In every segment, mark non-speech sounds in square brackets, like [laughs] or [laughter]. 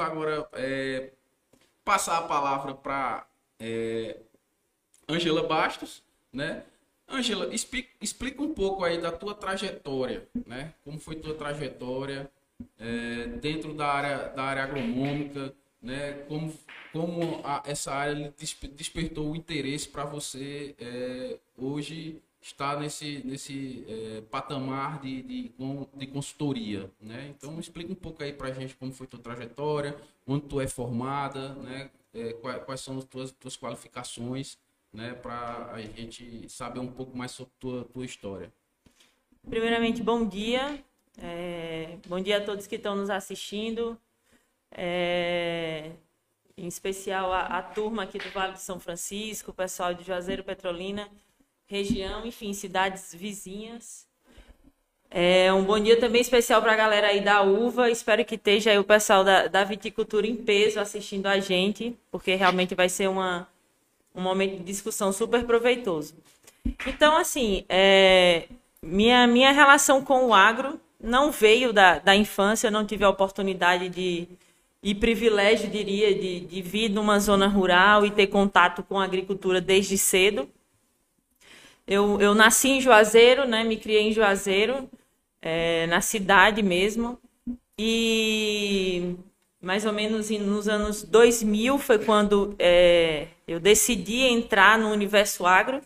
agora é, passar a palavra para é, Angela Bastos, né? Angela, explica, explica, um pouco aí da tua trajetória, né? Como foi tua trajetória é, dentro da área, da área agronômica, né? Como, como a, essa área despertou o interesse para você é, hoje estar nesse, nesse é, patamar de, de, de, consultoria, né? Então explica um pouco aí para a gente como foi tua trajetória, onde tu é formada, né? É, quais, quais, são as tuas, tuas qualificações, né? Para a gente saber um pouco mais sobre tua, tua história. Primeiramente, bom dia. É, bom dia a todos que estão nos assistindo. É, em especial a, a, turma aqui do Vale de São Francisco, o pessoal de Juazeiro Petrolina, região, enfim, cidades vizinhas. É, um bom dia também especial para a galera aí da uva. Espero que esteja aí o pessoal da, da viticultura em peso assistindo a gente, porque realmente vai ser uma, um momento de discussão super proveitoso. Então, assim, é, minha, minha relação com o agro não veio da, da infância, eu não tive a oportunidade de, e privilégio, diria, de, de vir numa zona rural e ter contato com a agricultura desde cedo. Eu, eu nasci em Juazeiro, né, me criei em Juazeiro, é, na cidade mesmo. E mais ou menos nos anos 2000 foi quando é, eu decidi entrar no universo agro.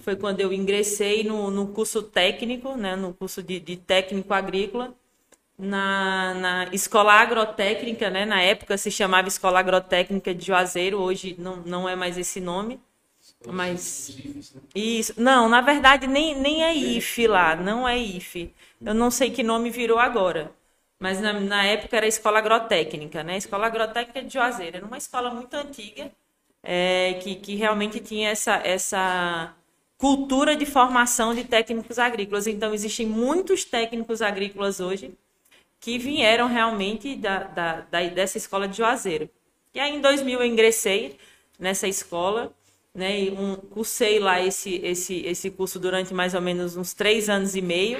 Foi quando eu ingressei no, no curso técnico, né, no curso de, de técnico agrícola, na, na, escola agrotécnica, né? Na época se chamava Escola Agrotécnica de Juazeiro, hoje não, não é mais esse nome. Mas isso, não, na verdade nem, nem é IF lá, não é IF. Eu não sei que nome virou agora. Mas na, na época era Escola Agrotécnica, né? Escola Agrotécnica de Juazeiro. Era uma escola muito antiga, é, que, que realmente tinha essa, essa cultura de formação de técnicos agrícolas. Então, existem muitos técnicos agrícolas hoje que vieram realmente da, da, da, dessa escola de Juazeiro. E aí, em 2000, eu ingressei nessa escola né? Um, cursei lá esse, esse, esse curso durante mais ou menos uns três anos e meio.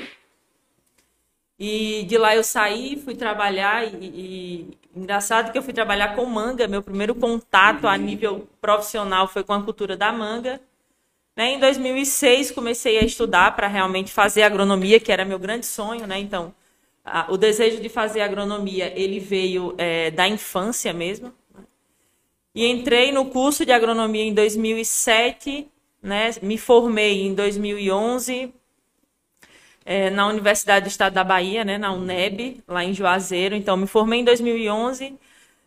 E de lá eu saí, fui trabalhar e, e, engraçado que eu fui trabalhar com manga. Meu primeiro contato a nível profissional foi com a cultura da manga. Né? Em 2006 comecei a estudar para realmente fazer agronomia, que era meu grande sonho, né? Então, a, o desejo de fazer agronomia ele veio é, da infância mesmo. E entrei no curso de agronomia em 2007, né? Me formei em 2011 é, na Universidade do Estado da Bahia, né? Na UNEB, lá em Juazeiro. Então, me formei em 2011.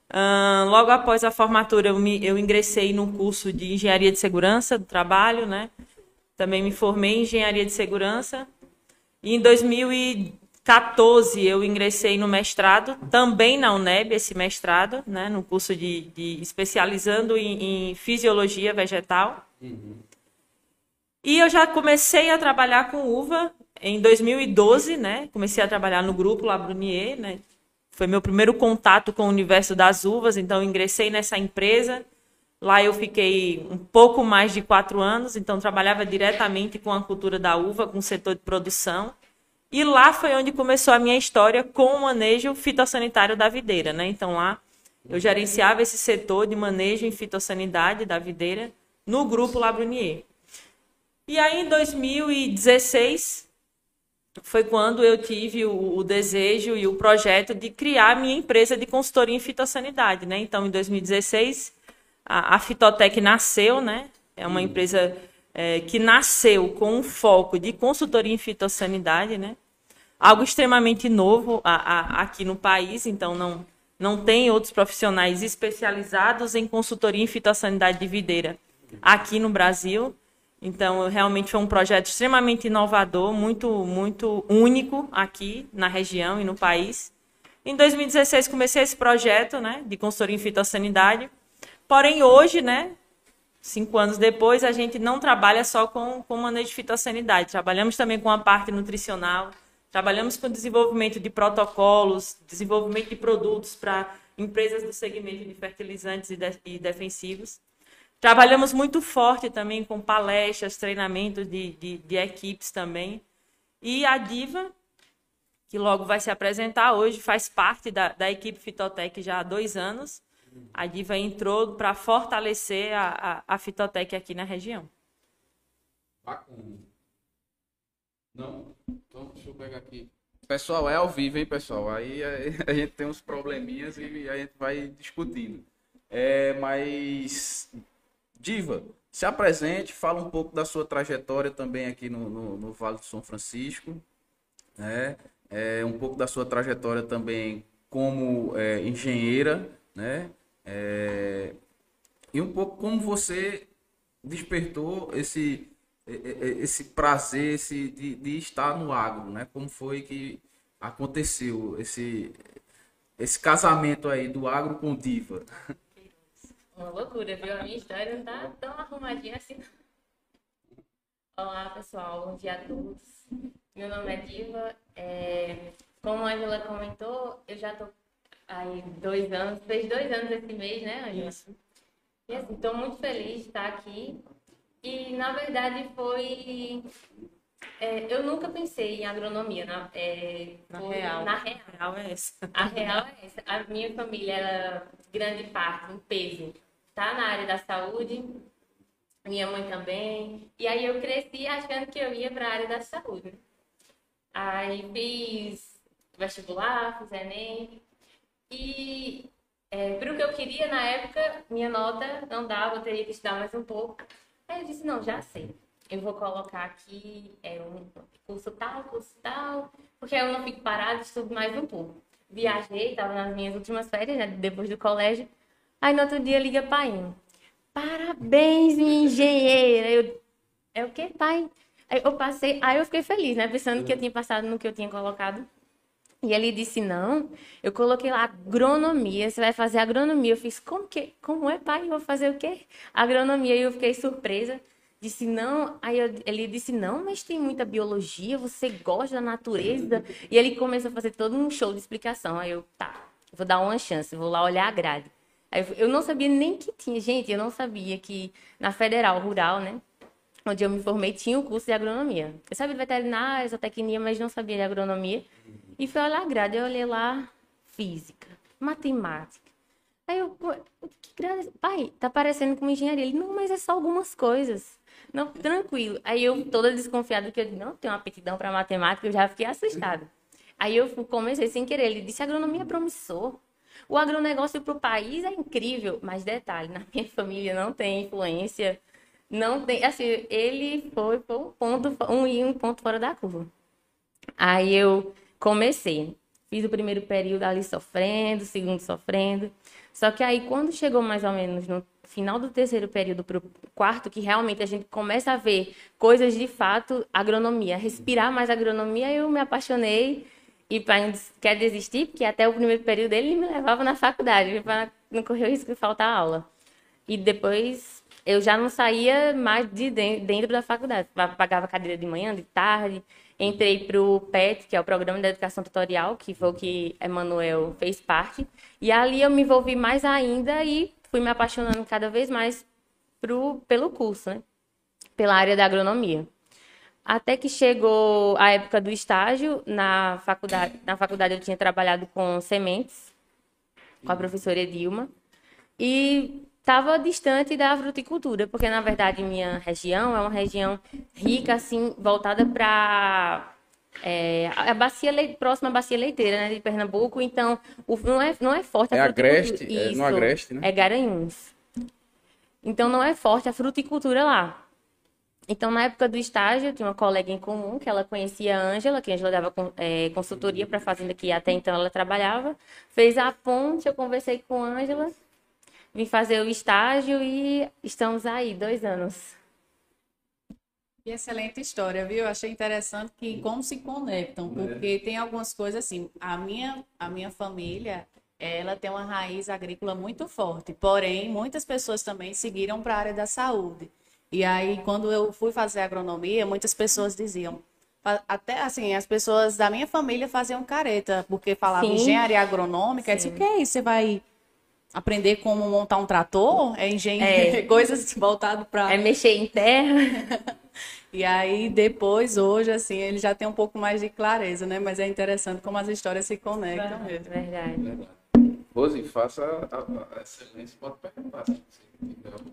Uh, logo após a formatura, eu, me, eu ingressei no curso de Engenharia de Segurança do Trabalho, né? Também me formei em Engenharia de Segurança. E em 2000 14 eu ingressei no mestrado, também na UNEB, esse mestrado, né, no curso de, de especializando em, em, fisiologia vegetal. Uhum. E eu já comecei a trabalhar com uva em 2012, né? Comecei a trabalhar no grupo Labrunier, né? Foi meu primeiro contato com o universo das uvas, então ingressei nessa empresa. Lá eu fiquei um pouco mais de quatro anos, então trabalhava diretamente com a cultura da uva, com o setor de produção. E lá foi onde começou a minha história com o manejo fitossanitário da videira, né? Então lá eu gerenciava esse setor de manejo em fitossanidade da videira no grupo Labrunier. E aí em 2016 foi quando eu tive o, o, desejo e o projeto de criar minha empresa de consultoria em fitossanidade, né? Então em 2016 a, a Fitotec nasceu, né? É uma empresa é, que nasceu com um foco de consultoria em fitossanidade, né? Algo extremamente novo a, a, aqui no país, então não, não tem outros profissionais especializados em consultoria em fitossanidade de videira aqui no Brasil. Então, realmente foi um projeto extremamente inovador, muito, muito único aqui na região e no país. Em 2016 comecei esse projeto, né, de consultoria em fitossanidade. Porém, hoje, né, cinco anos depois, a gente não trabalha só com, com manejo de fitossanidade. Trabalhamos também com a parte nutricional, Trabalhamos com desenvolvimento de protocolos, desenvolvimento de produtos para empresas do segmento de fertilizantes e, de, e defensivos. Trabalhamos muito forte também com palestras, treinamentos de, de, de equipes também. E a Diva, que logo vai se apresentar. Hoje faz parte da, da equipe Fitotec já há dois anos. A Diva entrou para fortalecer a, a, a Fitotec aqui na região. Bacana. Não? Então, deixa eu pegar aqui. Pessoal, é ao vivo, hein, pessoal? Aí a, [laughs] a gente tem uns probleminhas e a gente vai discutindo. É, mas, Diva, se apresente, fala um pouco da sua trajetória também aqui no, no, no Vale do São Francisco, né? É, um pouco da sua trajetória também como é, engenheira, né? É, e um pouco como você despertou esse esse prazer esse de, de, estar no agro, né? Como foi que aconteceu esse esse casamento aí do agro com diva? [laughs] Uma loucura, viu? A minha história não tá tão arrumadinha assim. Olá, pessoal. Bom dia a todos. Meu nome é Diva. É... Como a Angela comentou, eu já tô aí dois anos, fez dois anos esse mês, né, Angela? Isso. E assim, tô muito feliz de estar aqui e, na verdade, foi. É, eu nunca pensei em agronomia. Na, é, na real. Na real. A real é essa. A real é essa. A minha família, ela, grande parte, um peso, tá na área da saúde. Minha mãe também. E aí eu cresci achando que eu ia para a área da saúde. Aí fiz vestibular, fiz Enem. E é, para o que eu queria na época, minha nota não dava, eu teria que estudar mais um pouco. Aí eu disse, não, já sei. Eu vou colocar aqui é, um curso tal, curso tal, porque eu não fico parada, estudo mais um pouco. Viajei, estava nas minhas últimas férias, né, depois do colégio. Aí no outro dia liga pai. Parabéns, minha engenheira. Eu, é o que, pai? Aí eu passei, aí eu fiquei feliz, né? Pensando que eu tinha passado no que eu tinha colocado. E ele disse: Não, eu coloquei lá agronomia, você vai fazer agronomia. Eu fiz: Como que? Como é, pai? Eu vou fazer o quê? Agronomia. E eu fiquei surpresa. Disse: Não. Aí eu, ele disse: Não, mas tem muita biologia, você gosta da natureza. E ele começou a fazer todo um show de explicação. Aí eu: Tá, vou dar uma chance, vou lá olhar a grade. Aí eu não sabia nem que tinha. Gente, eu não sabia que na Federal Rural, né? Onde eu me formei, tinha o curso de agronomia. Eu sabia de veterinária, zootecnia, mas não sabia de agronomia. E fui olhar a grade, eu olhei lá, física, matemática. Aí eu, que grade? Pai, tá parecendo com engenharia. Ele, não, mas é só algumas coisas. Não, tranquilo. Aí eu, toda desconfiada, que eu não tenho aptidão para matemática, eu já fiquei assustada. Aí eu comecei sem querer. Ele disse, agronomia é promissor. O agronegócio para o país é incrível. Mas detalhe, na minha família não tem influência. Não tem, assim, ele foi, foi um ponto, um, um ponto fora da curva. Aí eu comecei. Fiz o primeiro período ali sofrendo, o segundo sofrendo. Só que aí, quando chegou mais ou menos no final do terceiro período para o quarto, que realmente a gente começa a ver coisas de fato, agronomia, respirar mais agronomia, eu me apaixonei. E pai quer desistir, porque até o primeiro período ele me levava na faculdade, para não correr o risco de faltar aula. E depois eu já não saía mais de dentro da faculdade. Pagava cadeira de manhã, de tarde. Entrei para o PET, que é o Programa de Educação Tutorial, que foi o que Emanuel fez parte. E ali eu me envolvi mais ainda e fui me apaixonando cada vez mais pro, pelo curso, né? Pela área da agronomia. Até que chegou a época do estágio, na faculdade, na faculdade eu tinha trabalhado com sementes, com a professora Edilma, e estava distante da fruticultura, porque na verdade minha região é uma região rica, assim, voltada para é, a bacia próxima à bacia leiteira, né, de Pernambuco, então o, não, é, não é forte a é fruticultura. Agreste, é, no Agreste, né? É Garanhuns. Então não é forte a fruticultura lá. Então, na época do estágio, eu tinha uma colega em comum que ela conhecia a Ângela, que a Ângela dava é, consultoria para a fazenda que até então ela trabalhava. Fez a ponte, eu conversei com a Ângela Vim fazer o estágio e estamos aí, dois anos. Que excelente história, viu? Eu achei interessante que como se conectam, é. porque é. tem algumas coisas assim. A minha, a minha família, ela tem uma raiz agrícola muito forte, porém, muitas pessoas também seguiram para a área da saúde. E aí, quando eu fui fazer agronomia, muitas pessoas diziam, até assim, as pessoas da minha família faziam careta, porque falavam engenharia agronômica, Sim. eu disse, o que é isso? Você vai aprender como montar um trator, é engenharia, é. [laughs] coisas voltadas para é mexer em terra. [laughs] E aí, depois, hoje, assim, ele já tem um pouco mais de clareza, né? Mas é interessante como as histórias se conectam mesmo. Verdade. Rose, faça a, a, a excelência, pode perguntar.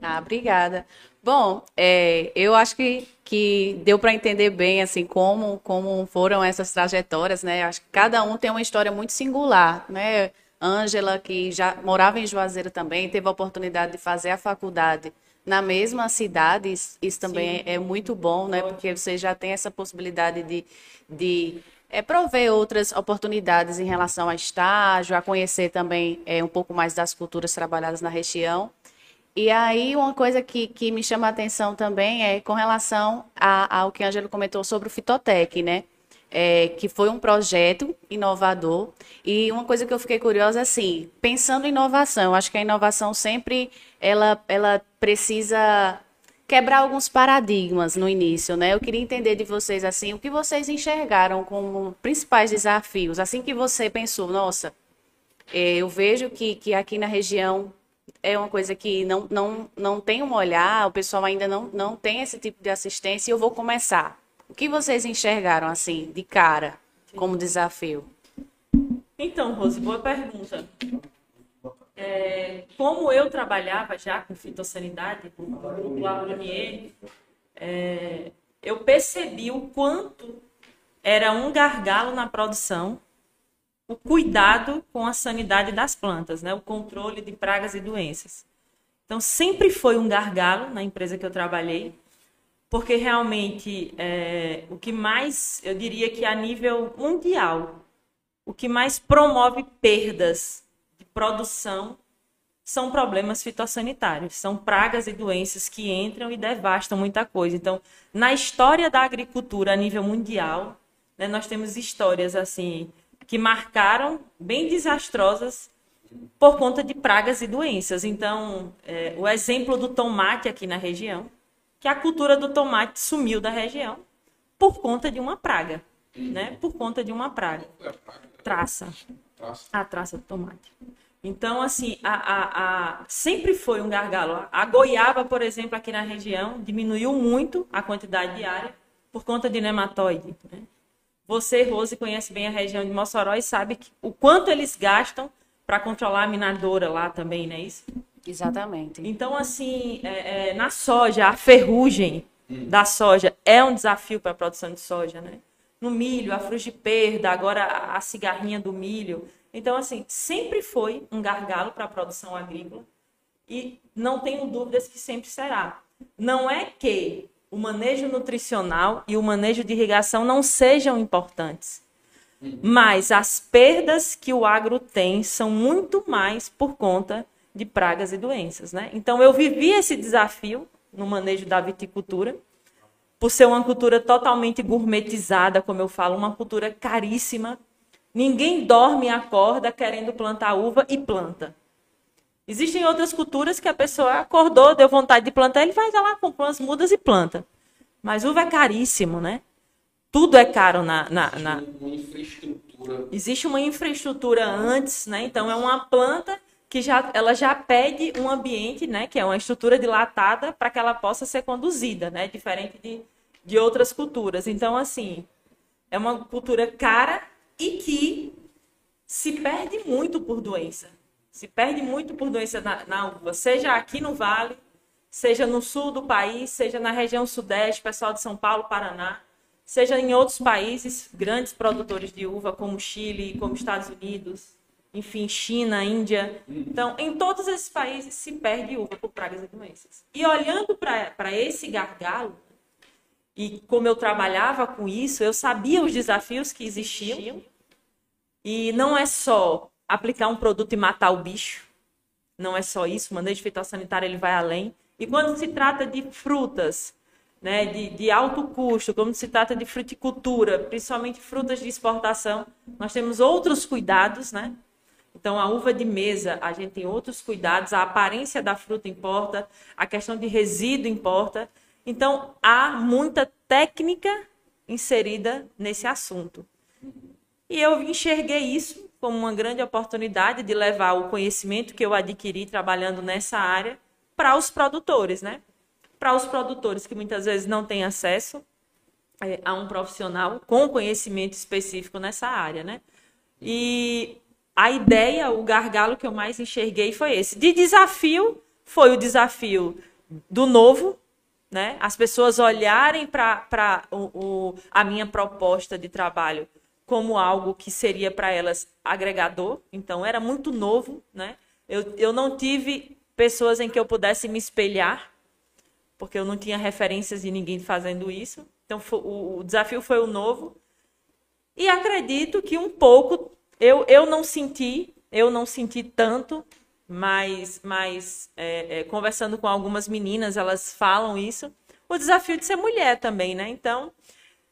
Ah, obrigada. Bom, é, eu acho que, que deu para entender bem assim como, como foram essas trajetórias, né? Acho que cada um tem uma história muito singular, né? Ângela, que já morava em Juazeiro também, teve a oportunidade de fazer a faculdade na mesma cidade, isso, isso também é, é muito bom, né? Porque você já tem essa possibilidade de, de é, prover outras oportunidades em relação a estágio, a conhecer também é, um pouco mais das culturas trabalhadas na região. E aí, uma coisa que, que me chama a atenção também é com relação a- ao que a Ângelo comentou sobre o Fitotec, né? É, que foi um projeto inovador. E uma coisa que eu fiquei curiosa, assim, pensando em inovação, acho que a inovação sempre ela, ela precisa quebrar alguns paradigmas no início, né? Eu queria entender de vocês, assim, o que vocês enxergaram como principais desafios, assim que você pensou, nossa, é, eu vejo que, que aqui na região é uma coisa que não, não, não tem um olhar, o pessoal ainda não, não tem esse tipo de assistência e eu vou começar. O que vocês enxergaram, assim, de cara, como desafio? Então, Rose, boa pergunta. É, como eu trabalhava já com fitossanidade, no Agronier, é, eu percebi o quanto era um gargalo na produção o cuidado com a sanidade das plantas, né? o controle de pragas e doenças. Então, sempre foi um gargalo na empresa que eu trabalhei, porque realmente é, o que mais, eu diria que a nível mundial, o que mais promove perdas de produção são problemas fitossanitários, são pragas e doenças que entram e devastam muita coisa. Então, na história da agricultura a nível mundial, né, nós temos histórias assim que marcaram bem desastrosas por conta de pragas e doenças. Então, é, o exemplo do tomate aqui na região, que a cultura do tomate sumiu da região por conta de uma praga, né? Por conta de uma praga. Traça. A traça do tomate. Então, assim, a, a, a- sempre foi um gargalo. A goiaba, por exemplo, aqui na região, diminuiu muito a quantidade de área por conta de nematóide. né? Você, Rose, conhece bem a região de Mossoró e sabe que- o quanto eles gastam para controlar a minadora lá também, não é isso? Exatamente. Então, assim, é, é, na soja, a ferrugem da soja é um desafio para a produção de soja, né? No milho, a frugiperda, agora a cigarrinha do milho. Então, assim, sempre foi um gargalo para a produção agrícola e não tenho dúvidas que sempre será. Não é que o manejo nutricional e o manejo de irrigação não sejam importantes, mas as perdas que o agro tem são muito mais por conta de pragas e doenças, né? Então eu vivi esse desafio no manejo da viticultura, por ser uma cultura totalmente gourmetizada, como eu falo, uma cultura caríssima. Ninguém dorme e acorda querendo plantar uva e planta. Existem outras culturas que a pessoa acordou, deu vontade de plantar, ele vai lá, compra umas mudas e planta. Mas uva é caríssimo, né? Tudo é caro na, na, na, existe uma infraestrutura antes, né? Então é uma planta que já ela já pede um ambiente, né, que é uma estrutura dilatada para que ela possa ser conduzida, né, diferente de, de outras culturas. Então assim, é uma cultura cara e que se perde muito por doença. Se perde muito por doença na, na uva, seja aqui no vale, seja no sul do país, seja na região sudeste, pessoal de São Paulo, Paraná, seja em outros países, grandes produtores de uva, como Chile, como Estados Unidos, enfim, China, Índia. Então, em todos esses países se perde uva por pragas e doenças. E olhando para esse gargalo, e como eu trabalhava com isso, eu sabia os desafios que existiam. E não é só aplicar um produto e matar o bicho. Não é só isso, o manejo fitossanitário ele vai além. E quando se trata de frutas, né, de, de alto custo, quando se trata de fruticultura, principalmente frutas de exportação, nós temos outros cuidados, né? Então, a uva de mesa, a gente tem outros cuidados, a aparência da fruta importa, a questão de resíduo importa. Então, há muita técnica inserida nesse assunto. E eu enxerguei isso como uma grande oportunidade de levar o conhecimento que eu adquiri trabalhando nessa área para os produtores, né? para os produtores que muitas vezes não têm acesso é, a um profissional com conhecimento específico nessa área, né? E a ideia, o gargalo que eu mais enxerguei foi esse. De desafio, foi o desafio do novo, né? As pessoas olharem para a minha proposta de trabalho como algo que seria para elas agregador. Então, era muito novo, né? Eu, eu não tive pessoas em que eu pudesse me espelhar, porque eu não tinha referências de ninguém fazendo isso. Então, o, o desafio foi o novo. E acredito que um pouco eu, eu não senti, eu não senti tanto, mas, mas é, é, conversando com algumas meninas, elas falam isso. O desafio de ser mulher também, né? Então,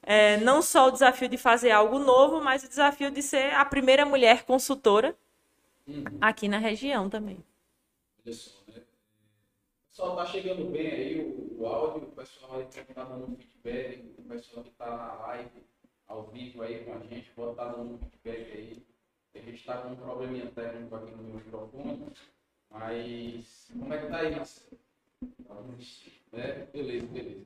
é, não só o desafio de fazer algo novo, mas o desafio de ser a primeira mulher consultora uhum. aqui na região também. Olha só, né? Pessoal tá chegando bem aí, o, o áudio, o pessoal aí que tá dando feedback, o pessoal que tá na live, ao vivo aí com a gente, pode tá dando feedback aí. A gente está com um probleminha técnico aqui no microfone, mas como é que tá aí, Marcelo? É, beleza, beleza.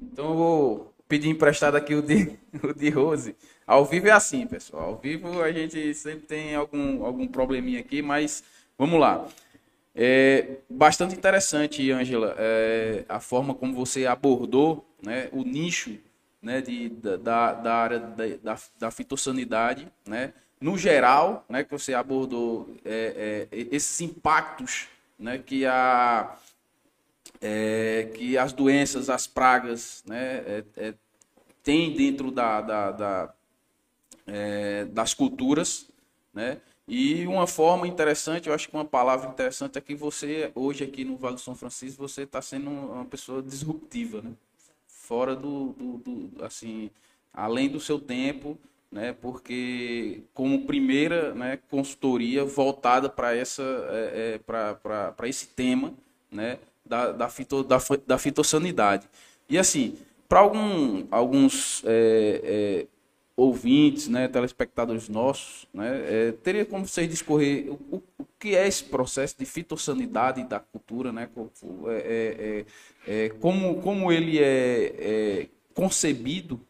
Então eu vou pedir emprestado aqui o de, [laughs] o de Rose. Ao vivo é assim, pessoal. Ao vivo a gente sempre tem algum, algum probleminha aqui, mas vamos lá. É bastante interessante, Ângela, é, a forma como você abordou né, o nicho né, de, da, da área da, da fitossanidade, né, no geral, né, que você abordou é, é, esses impactos né, que, a, é, que as doenças, as pragas né, é, é, têm dentro da, da, da é, das culturas. Né, e uma forma interessante, eu acho que uma palavra interessante é que você, hoje aqui no Vale do São Francisco, você está sendo uma pessoa disruptiva, né? fora do, do, do assim, além do seu tempo, né, porque como primeira né, consultoria voltada para essa é, é, para esse tema né, da, da, fito, da, da fitossanidade. E assim, para algum, alguns é, é, ouvintes, né, telespectadores nossos, né, é, teria como vocês discorrer o, o, que é esse processo de fitossanidade da cultura, né, é, como, como ele é concebido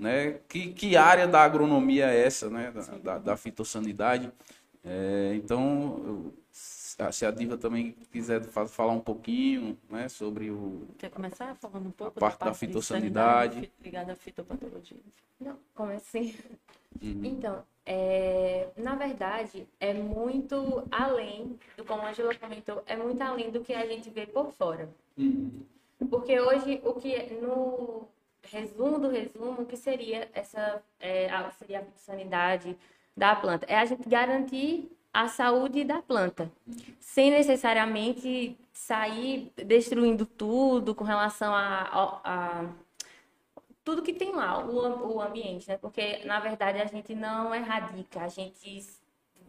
né? Que, que área da agronomia é essa, né? da, da, da fitossanidade? É, então, se a Diva também quiser falar um pouquinho né, sobre o. Quer começar falando um pouco a parte da, parte da fitossanidade? Ligada à fitopatologia. Não, como assim? Uhum. Então, é, na verdade, é muito além do como a Angela comentou, é muito além do que a gente vê por fora. Uhum. Porque hoje, o que no resumo do resumo, que seria essa é, a, seria a sanidade da planta? É a gente garantir a saúde da planta, sem necessariamente sair destruindo tudo com relação a, a, a tudo que tem lá, o, o ambiente, né? Porque, na verdade, a gente não erradica, a gente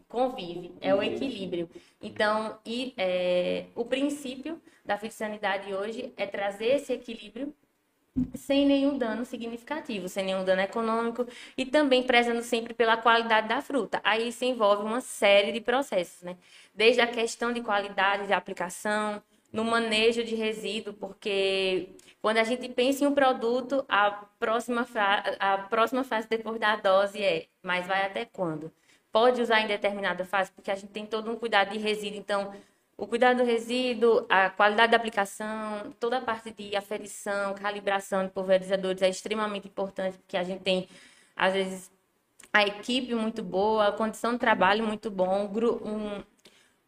convive, é o equilíbrio. Então, e, é, o princípio da fitossanidade hoje é trazer esse equilíbrio sem nenhum dano significativo, sem nenhum dano econômico e também prezando sempre pela qualidade da fruta. Aí isso envolve uma série de processos, né? Desde a questão de qualidade de aplicação, no manejo de resíduo, porque quando a gente pensa em um produto, a próxima, a próxima fase depois da dose é, mas vai até quando? Pode usar em determinada fase, porque a gente tem todo um cuidado de resíduo, então o cuidado do resíduo, a qualidade da aplicação, toda a parte de aferição, calibração de pulverizadores é extremamente importante, porque a gente tem, às vezes, a equipe muito boa, a condição de trabalho muito bom, um,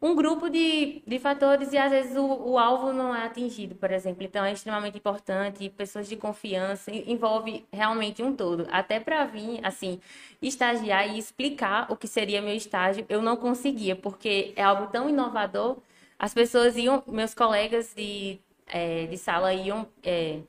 um grupo de, de fatores e às vezes o, o, alvo não é atingido, por exemplo. Então é extremamente importante, pessoas de confiança, envolve realmente um todo. Até para vir, assim, estagiar e explicar o que seria meu estágio, eu não conseguia, porque é algo tão inovador as pessoas iam, meus colegas de, é, de sala iam é,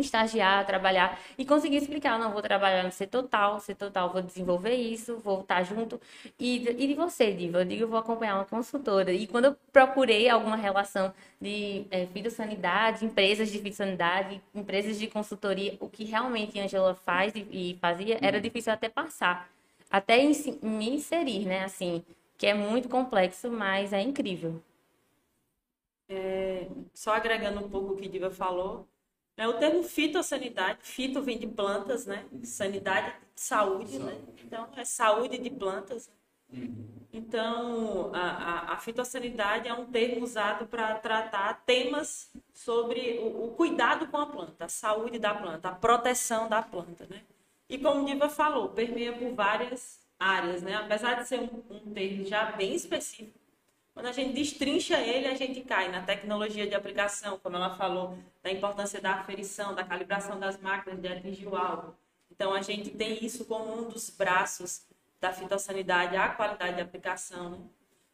estagiar, trabalhar e conseguir explicar, não, vou trabalhar no setor tal, setor tal, vou desenvolver isso, vou estar junto. E, e de você, Diva, eu digo, eu vou acompanhar uma consultora. E quando eu procurei alguma relação de é, fitossanidade, empresas de fitossanidade, empresas de consultoria, o que realmente a Angela faz e, e fazia, era difícil até passar. Até me inserir, né, assim, que é muito complexo, mas é incrível. É, só agregando um pouco o que Diva falou, né, o termo fitossanidade, fito vem de plantas, né? Sanidade de saúde, né? Então, é saúde de plantas. Então, a, a, a, fitossanidade é um termo usado para tratar temas sobre o, o, cuidado com a planta, a saúde da planta, a proteção da planta, né? E como Diva falou, permeia por várias áreas, né? Apesar de ser um, um termo já bem específico, quando a gente destrincha ele, a gente cai na tecnologia de aplicação, como ela falou, da importância da aferição, da calibração das máquinas de atingir o alvo. Então, a gente tem isso como um dos braços da fitossanidade, a qualidade de aplicação. Né?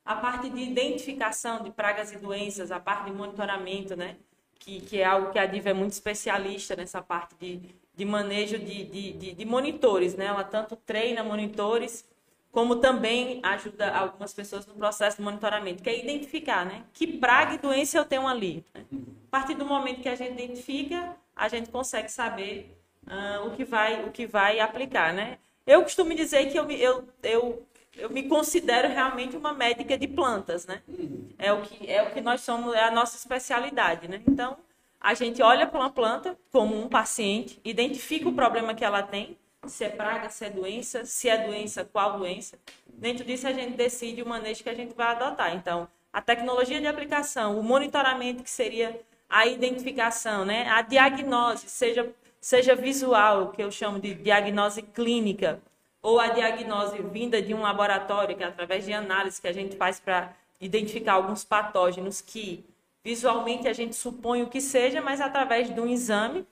A parte de identificação de pragas e doenças, a parte de monitoramento, né? que, que é algo que a Diva é muito especialista nessa parte de, de manejo de, de, de, de monitores. Né? Ela tanto treina monitores como também ajuda algumas pessoas no processo de monitoramento, que é identificar, né? Que praga e doença eu tenho ali. Né? A partir do momento que a gente identifica, a gente consegue saber uh, o, que vai, o que vai aplicar, né? Eu costumo dizer que eu, eu, eu, eu me considero realmente uma médica de plantas, né? É o que, é o que nós somos, é a nossa especialidade, né? Então, a gente olha para uma planta como um paciente, identifica o problema que ela tem, se é praga, se é doença, se é doença, qual doença. Dentro disso, a gente decide o manejo que a gente vai adotar. Então, a tecnologia de aplicação, o monitoramento, que seria a identificação, né? a diagnose, seja, seja visual, que eu chamo de diagnose clínica, ou a diagnose vinda de um laboratório, que é através de análise que a gente faz para identificar alguns patógenos que visualmente a gente supõe o que seja, mas através de um exame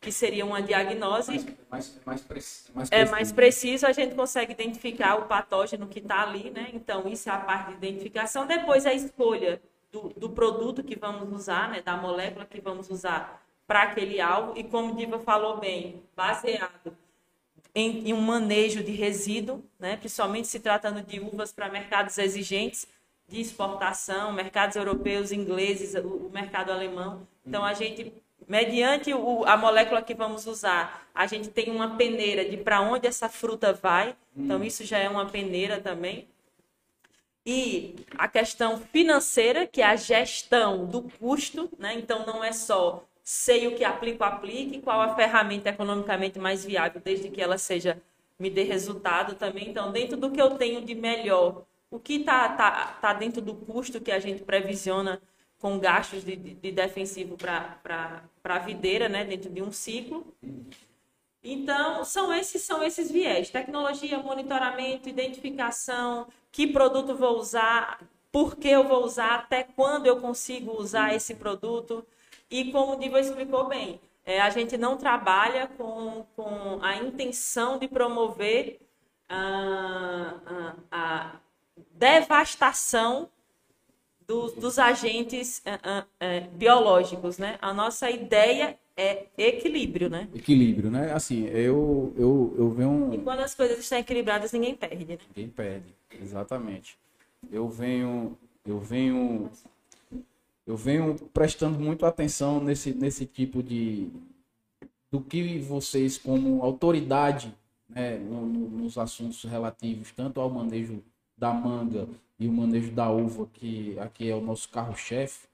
que seria uma diagnose. Mais, mais, mais, preciso, mais É mais preciso, a gente consegue identificar o patógeno que está ali, né? Então, isso é a parte de identificação. Depois, a escolha do, do produto que vamos usar, né? Da molécula que vamos usar para aquele alvo. E como Diva falou bem, baseado em, em um manejo de resíduo, né? Principalmente se tratando de uvas para mercados exigentes de exportação, mercados europeus, ingleses, o, o mercado alemão. Então, a gente mediante o, a molécula que vamos usar, a gente tem uma peneira de para onde essa fruta vai. Então, hum. isso já é uma peneira também. E a questão financeira, que é a gestão do custo, né? Então, não é só sei o que aplico, aplique, qual a ferramenta economicamente mais viável, desde que ela seja me dê resultado também. Então, dentro do que eu tenho de melhor, o que está tá, tá dentro do custo que a gente previsiona com gastos de, de defensivo para a videira, né, dentro de um ciclo. Então, são esses, são esses viés: tecnologia, monitoramento, identificação, que produto vou usar, por que eu vou usar, até quando eu consigo usar esse produto. E como o Divo explicou bem, é, a gente não trabalha com, com a intenção de promover a, a, a devastação dos, dos agentes uh, uh, biológicos, né? A nossa ideia é equilíbrio, né? Equilíbrio, né? Assim, eu, eu, eu venho... E quando as coisas estão equilibradas, ninguém perde, né? Ninguém perde, exatamente. Eu venho... Eu venho... Eu venho prestando muito atenção nesse, nesse tipo de... Do que vocês, como autoridade, né, nos assuntos relativos tanto ao manejo da manga e o manejo da uva, que aqui é o nosso carro-chefe,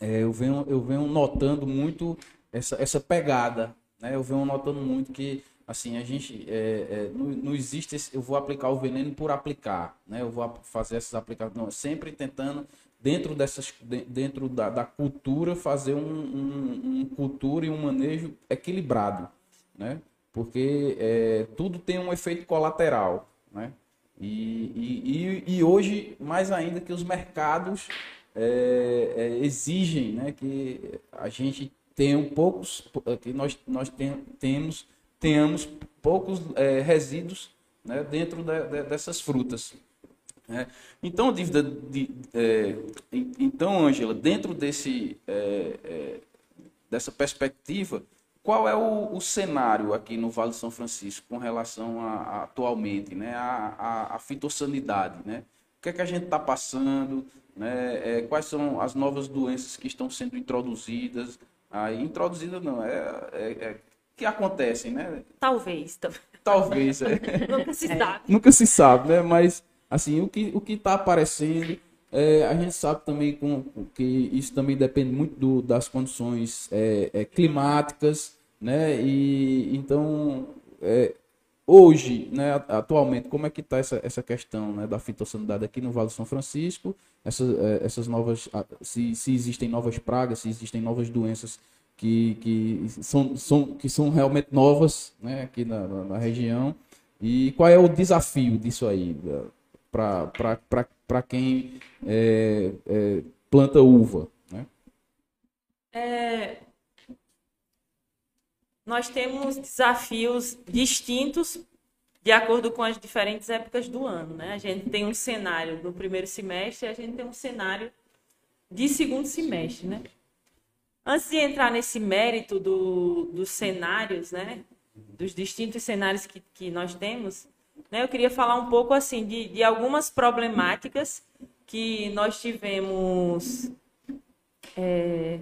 é, eu, venho, eu venho notando muito essa, essa pegada. Né? Eu venho notando muito que assim a gente é, é, não, não, existe esse, eu vou aplicar o veneno por aplicar né eu vou fazer essas aplicações sempre tentando dentro dessas dentro da, da cultura fazer um, um, um, cultura e um manejo equilibrado né porque é, tudo tem um efeito colateral né e, e, e, hoje, mais ainda, que os mercados é, é, exigem né, que a gente tenha poucos, que nós, nós tem, temos, tenhamos poucos é, resíduos né, dentro de, de, dessas frutas. Né? Então, dívida de, é, então, Ângela, dentro desse, é, é, dessa perspectiva, qual é o, o, cenário aqui no Vale de São Francisco com relação a, a atualmente, né, a, a, a, fitossanidade, né? O que é que a gente está passando, né? É, quais são as novas doenças que estão sendo introduzidas? Aí, introduzidas não, é, é, é que acontecem, né? Talvez. Talvez, é. [laughs] Nunca se sabe. Nunca se sabe, né? Mas, assim, o que o está aparecendo é, a gente sabe também com, que isso também depende muito do, das condições é, é, climáticas, né? E então é, hoje, né, atualmente, como é que está essa, essa questão né, da fitossanidade aqui no Vale do São Francisco? Essa, é, essas novas, se, se existem novas pragas, se existem novas doenças que, que, são, são, que são realmente novas né, aqui na, na, na região. E qual é o desafio disso aí para quem é, é, planta uva? Né? É, nós temos desafios distintos de acordo com as diferentes épocas do ano. Né? A gente tem um cenário no primeiro semestre e a gente tem um cenário de segundo semestre. Né? Antes de entrar nesse mérito do, dos cenários, né, dos distintos cenários que, que nós temos, né, eu queria falar um pouco assim de, de algumas problemáticas que nós tivemos. É,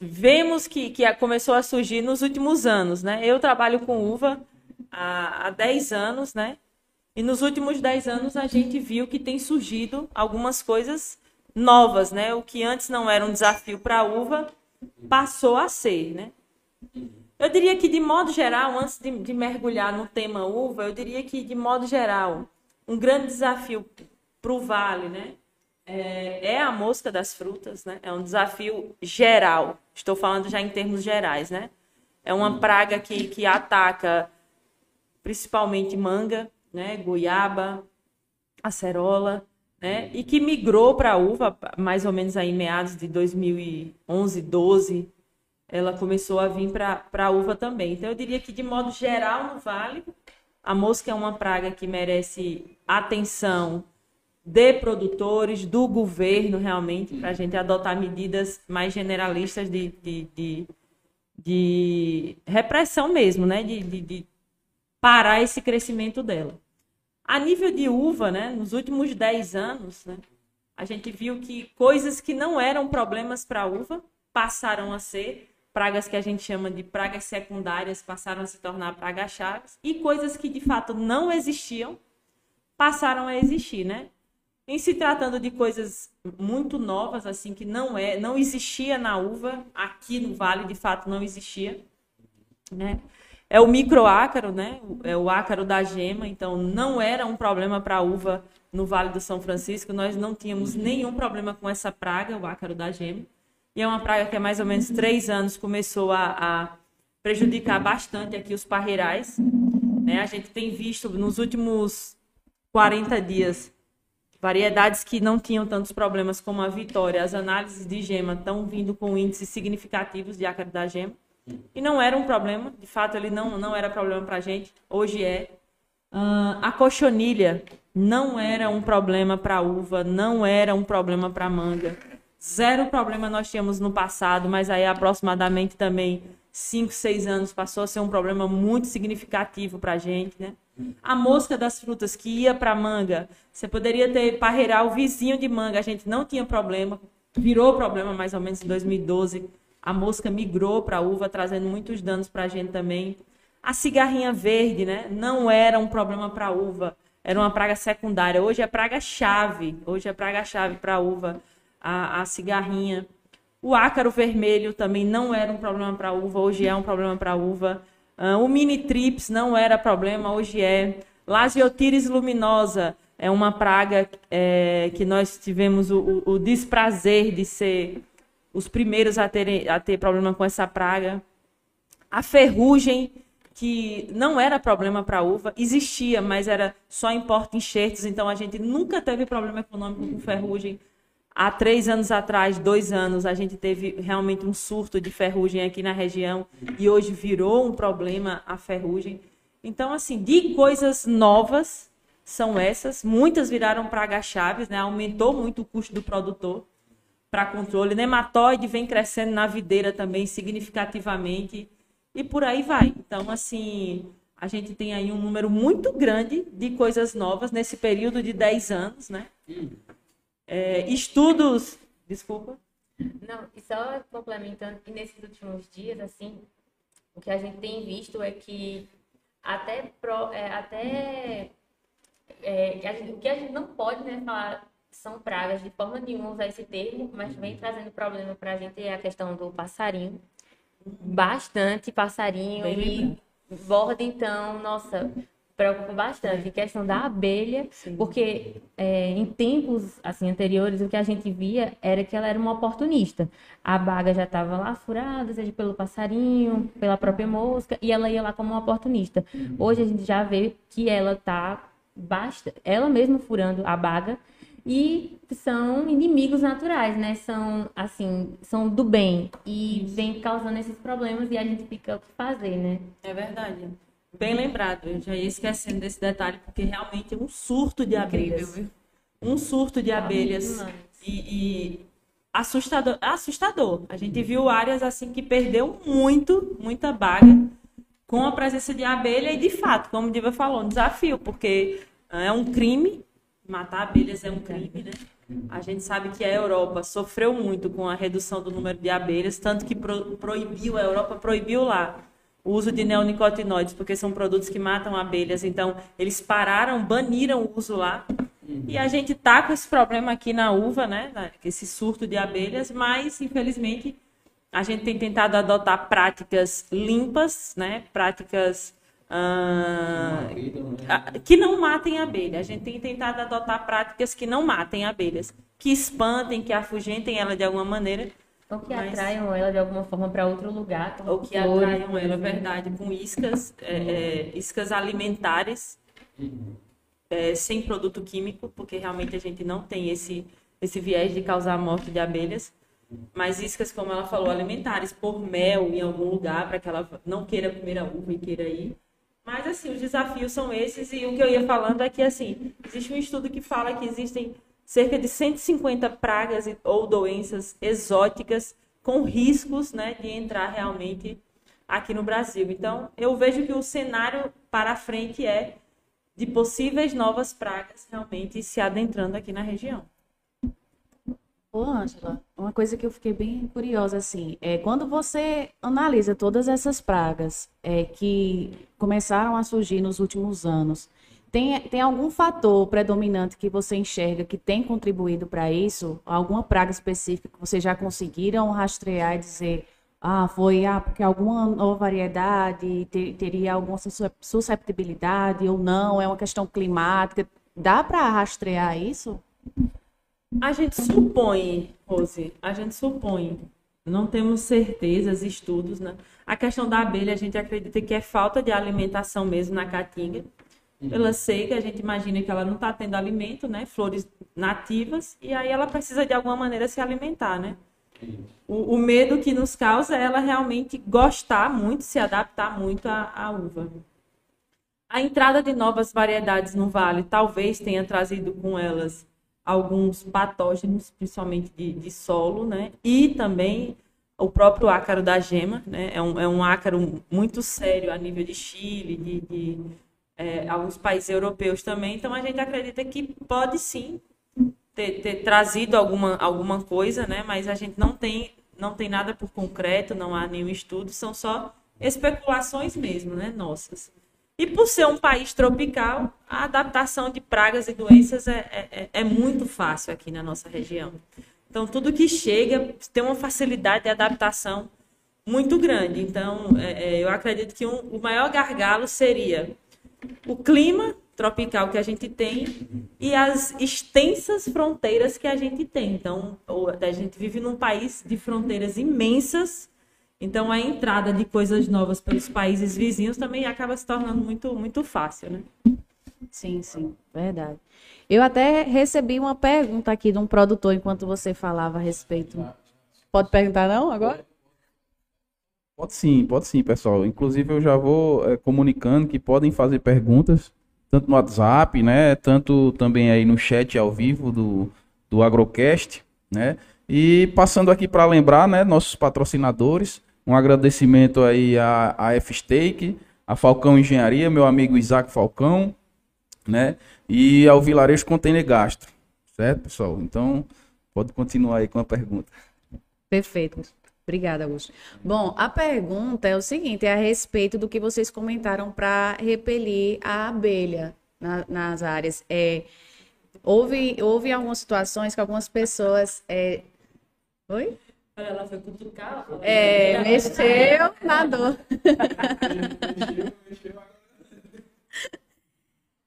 vemos que, que começou a surgir nos últimos anos. Né? Eu trabalho com uva há, há 10 anos, né? E nos últimos 10 anos a gente viu que tem surgido algumas coisas novas, né? O que antes não era um desafio para a uva passou a ser, né? Eu diria que de modo geral, antes de, de, mergulhar no tema uva, eu diria que de modo geral, um grande desafio para o vale, né? É, é, a mosca das frutas, né? É um desafio geral. Estou falando já em termos gerais, né? É uma praga que, que ataca principalmente manga, né? Goiaba, acerola, né? E que migrou para a uva mais ou menos aí meados de 2011, 12, ela começou a vir para a uva também. Então eu diria que de modo geral no vale, a mosca é uma praga que merece atenção de produtores, do governo realmente, para a gente adotar medidas mais generalistas de, de, de, de repressão mesmo, né? De, de, de parar esse crescimento dela. A nível de uva, né, nos últimos 10 anos, né, a gente viu que coisas que não eram problemas para a uva passaram a ser pragas que a gente chama de pragas secundárias passaram a se tornar pragas chaves e coisas que de fato não existiam passaram a existir, né? Em se tratando de coisas muito novas assim que não é, não existia na uva aqui no vale, de fato não existia, né? É o microácaro, né? É o ácaro da gema, então não era um problema para a uva no Vale do São Francisco. Nós não tínhamos nenhum problema com essa praga, o ácaro da gema. E é uma praga que há mais ou menos três anos começou a, a prejudicar bastante aqui os parreirais. Né? A gente tem visto nos últimos 40 dias variedades que não tinham tantos problemas como a Vitória. As análises de gema estão vindo com índices significativos de ácaro da gema. E não era um problema, de fato ele não, não era problema para a gente, hoje é. Uh, a cochonilha não era um problema para uva, não era um problema para manga. Zero problema nós tínhamos no passado, mas aí aproximadamente também 5, 6 anos passou a ser um problema muito significativo para a gente, né? A mosca das frutas que ia para manga, você poderia ter parreirar o vizinho de manga, a gente não tinha problema, virou problema mais ou menos em 2012 a mosca migrou para a uva, trazendo muitos danos para a gente também. A cigarrinha verde, né? Não era um problema para a uva, era uma praga secundária. Hoje é praga-chave, hoje é praga-chave para a uva, a, a cigarrinha. O ácaro vermelho também não era um problema para a uva, hoje é um problema para a uva. Uh, o mini trips não era problema, hoje é. Lasiotires luminosa é uma praga é, que nós tivemos o, o, desprazer de ser os primeiros a, terem, a ter problema com essa praga. A ferrugem, que não era problema para a uva, existia, mas era só em porta-enxertos, então a gente nunca teve problema econômico com ferrugem. Há três anos atrás, dois anos, a gente teve realmente um surto de ferrugem aqui na região e hoje virou um problema a ferrugem. Então, assim, de coisas novas são essas. Muitas viraram pragas chaves, né? Aumentou muito o custo do produtor para controle. Nematóide vem crescendo na videira também significativamente e por aí vai. Então, assim, a gente tem aí um número muito grande de coisas novas nesse período de 10 anos, né? É, estudos. Desculpa. Não, e só complementando, que nesses últimos dias, assim, o que a gente tem visto é que até, pro, é, até é, gente, o que a gente não pode né, falar são pragas de forma nenhuma usar esse termo, mas vem trazendo problema para a gente é a questão do passarinho. Bastante passarinho Bem e borda, então, nossa, preocupa bastante. Em questão da abelha, porque é, em tempos assim anteriores o que a gente via era que ela era uma oportunista. A baga já estava lá furada, seja pelo passarinho, pela própria mosca, e ela ia lá como uma oportunista. Hoje a gente já vê que ela tá basta, ela mesma furando a baga e são inimigos naturais, né? São assim, são do bem e vem causando esses problemas e a gente fica o que fazer, né? É verdade. Bem lembrado, eu já ia esquecendo desse detalhe, porque realmente é um surto de abelhas. Um surto de abelhas. demais. E, e assustador, assustador. A gente viu áreas assim que perdeu muito, muita baga com a presença de abelha e de fato, como o Diva falou, um desafio, porque é um crime, matar abelhas é um crime, né? A gente sabe que a Europa sofreu muito com a redução do número de abelhas, tanto que pro- proibiu, a Europa proibiu lá o uso de neonicotinoides, porque são produtos que matam abelhas. Então, eles pararam, baniram o uso lá. E a gente tá com esse problema aqui na uva, né? Esse surto de abelhas, mas infelizmente a gente tem tentado adotar práticas limpas, né? Práticas ah, que não matem abelha. A gente tem tentado adotar práticas que não matem abelhas, que espantem, que afugentem ela de alguma maneira, Ou que Mas- atraiam ela de alguma forma para outro lugar. ou que flores, atraiam ela, é exemplo. verdade, com iscas, é, é, iscas alimentares, é, sem produto químico, porque realmente a gente não tem esse, esse viés de causar a morte de abelhas. Mas iscas, como ela falou, alimentares, por mel em algum lugar, para que ela não queira comer a uva e queira ir. Mas, assim, os desafios são esses, e o que eu ia falando é que, assim, existe um estudo que fala que existem cerca de 150 pragas ou doenças exóticas com riscos, né, de entrar realmente aqui no Brasil. Então, eu vejo que o cenário para a frente é de possíveis novas pragas realmente se adentrando aqui na região. Ô, Ângela, uma coisa que eu fiquei bem curiosa, assim, é quando você analisa todas essas pragas é, que começaram a surgir nos últimos anos, tem, tem algum fator predominante que você enxerga que tem contribuído para isso? Alguma praga específica que vocês já conseguiram rastrear e dizer, ah, foi ah, porque alguma nova variedade te- teria alguma suscep- susceptibilidade ou não? É uma questão climática? Dá para rastrear isso? A gente supõe, Rose, a gente supõe. Não temos certezas, estudos, né? A questão da abelha, a gente acredita que é falta de alimentação mesmo na caatinga. Pela seca, a gente imagina que ela não está tendo alimento, né? Flores nativas, e aí ela precisa de alguma maneira se alimentar, né? O, o medo que nos causa é ela realmente gostar muito, se adaptar muito à, à uva. A entrada de novas variedades no vale talvez tenha trazido com elas alguns patógenos, principalmente de, de solo, né? E também o próprio ácaro da gema, né? É um, é um ácaro muito sério a nível de Chile, de, de é, alguns países europeus também. Então a gente acredita que pode sim ter, ter trazido alguma, alguma coisa, né? Mas a gente não tem, não tem nada por concreto, não há nenhum estudo, são só especulações mesmo, né? Nossas. E por ser um país tropical, a adaptação de pragas e doenças é, é, é muito fácil aqui na nossa região. Então, tudo que chega tem uma facilidade de adaptação muito grande. Então, é, é, eu acredito que um- o maior gargalo seria o clima tropical que a gente tem e as extensas fronteiras que a gente tem. Então, a gente vive num país de fronteiras imensas, então a entrada de coisas novas pelos países vizinhos também acaba se tornando muito, muito fácil, né? Sim, sim, verdade. Eu até recebi uma pergunta aqui de um produtor enquanto você falava a respeito. Pode perguntar não agora? Pode sim, pode sim, pessoal. Inclusive eu já vou eh, comunicando que podem fazer perguntas, tanto no WhatsApp, né, tanto também aí no chat ao vivo do, do Agrocast, né? E passando aqui para lembrar, né, nossos patrocinadores, um agradecimento aí à, à F-Steak, a Falcão Engenharia, meu amigo Isaac Falcão, né? E ao Vilarejo Container Gastro, certo, pessoal? Então, pode continuar aí com a pergunta. Perfeito. Obrigada, Augusto. Bom, a pergunta é o seguinte, é a respeito do que vocês comentaram para repelir a abelha na- nas áreas. É, houve, houve algumas situações que algumas pessoas. É... Oi? Ela foi cutucar. É, mexeu na dor. [laughs]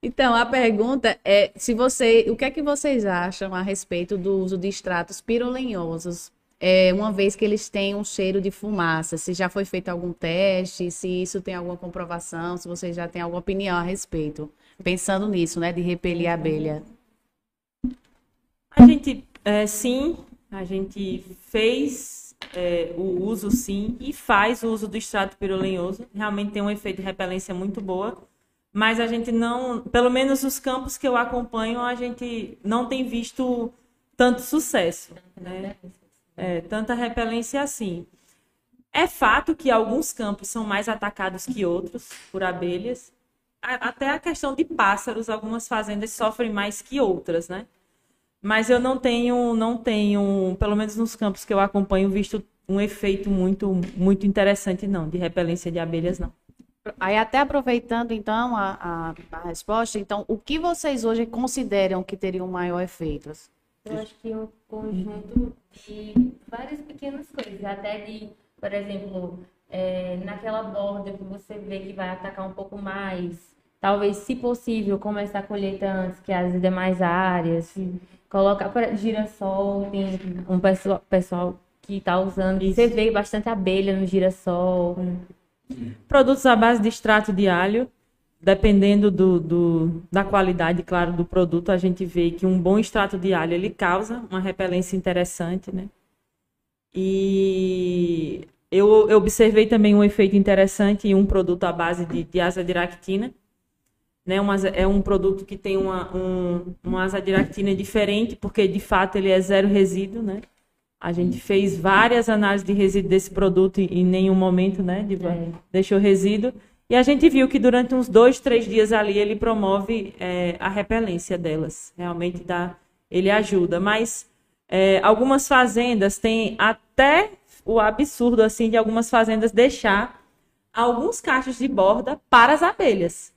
Então, a pergunta é se você, o que é que vocês acham a respeito do uso de extratos pirolenhosos, é, uma vez que eles têm um cheiro de fumaça? Se já foi feito algum teste, se isso tem alguma comprovação, se vocês já têm alguma opinião a respeito, pensando nisso, né, de repelir a abelha. A gente, é, sim, a gente fez é, o uso, sim, e faz o uso do extrato pirolenhoso. Realmente tem um efeito de repelência muito boa mas a gente não, pelo menos os campos que eu acompanho, a gente não tem visto tanto sucesso, né? É, tanta repelência assim. É fato que alguns campos são mais atacados que outros por abelhas. Até a questão de pássaros, algumas fazendas sofrem mais que outras, né? Mas eu não tenho, não tenho, pelo menos nos campos que eu acompanho, visto um efeito muito, muito interessante, não, de repelência de abelhas, não. Aí até aproveitando então a, a, a, resposta, então o que vocês hoje consideram que teriam maior efeito? Eu acho que um conjunto de várias pequenas coisas, até de, por exemplo, é, naquela borda que você vê que vai atacar um pouco mais, talvez, se possível, começar a colheita antes que as demais áreas, Sim. colocar para girassol, tem um pessoal, pessoal que está usando, Isso. você vê bastante abelha no girassol. Produtos à base de extrato de alho, dependendo do, do, da qualidade, claro, do produto, a gente vê que um bom extrato de alho ele causa uma repelência interessante, né? E eu, eu observei também um efeito interessante em um produto à base de, de azadiractina, né? Uma, é um produto que tem uma, um, uma azadiractina diferente, porque de fato ele é zero resíduo, né? A gente fez várias análises de resíduo desse produto e em nenhum momento, né, Diva, é. deixou resíduo. E a gente viu que durante uns dois, três dias ali ele promove é, a repelência delas. Realmente dá, ele ajuda. Mas é, algumas fazendas têm até o absurdo assim de algumas fazendas deixar alguns cachos de borda para as abelhas.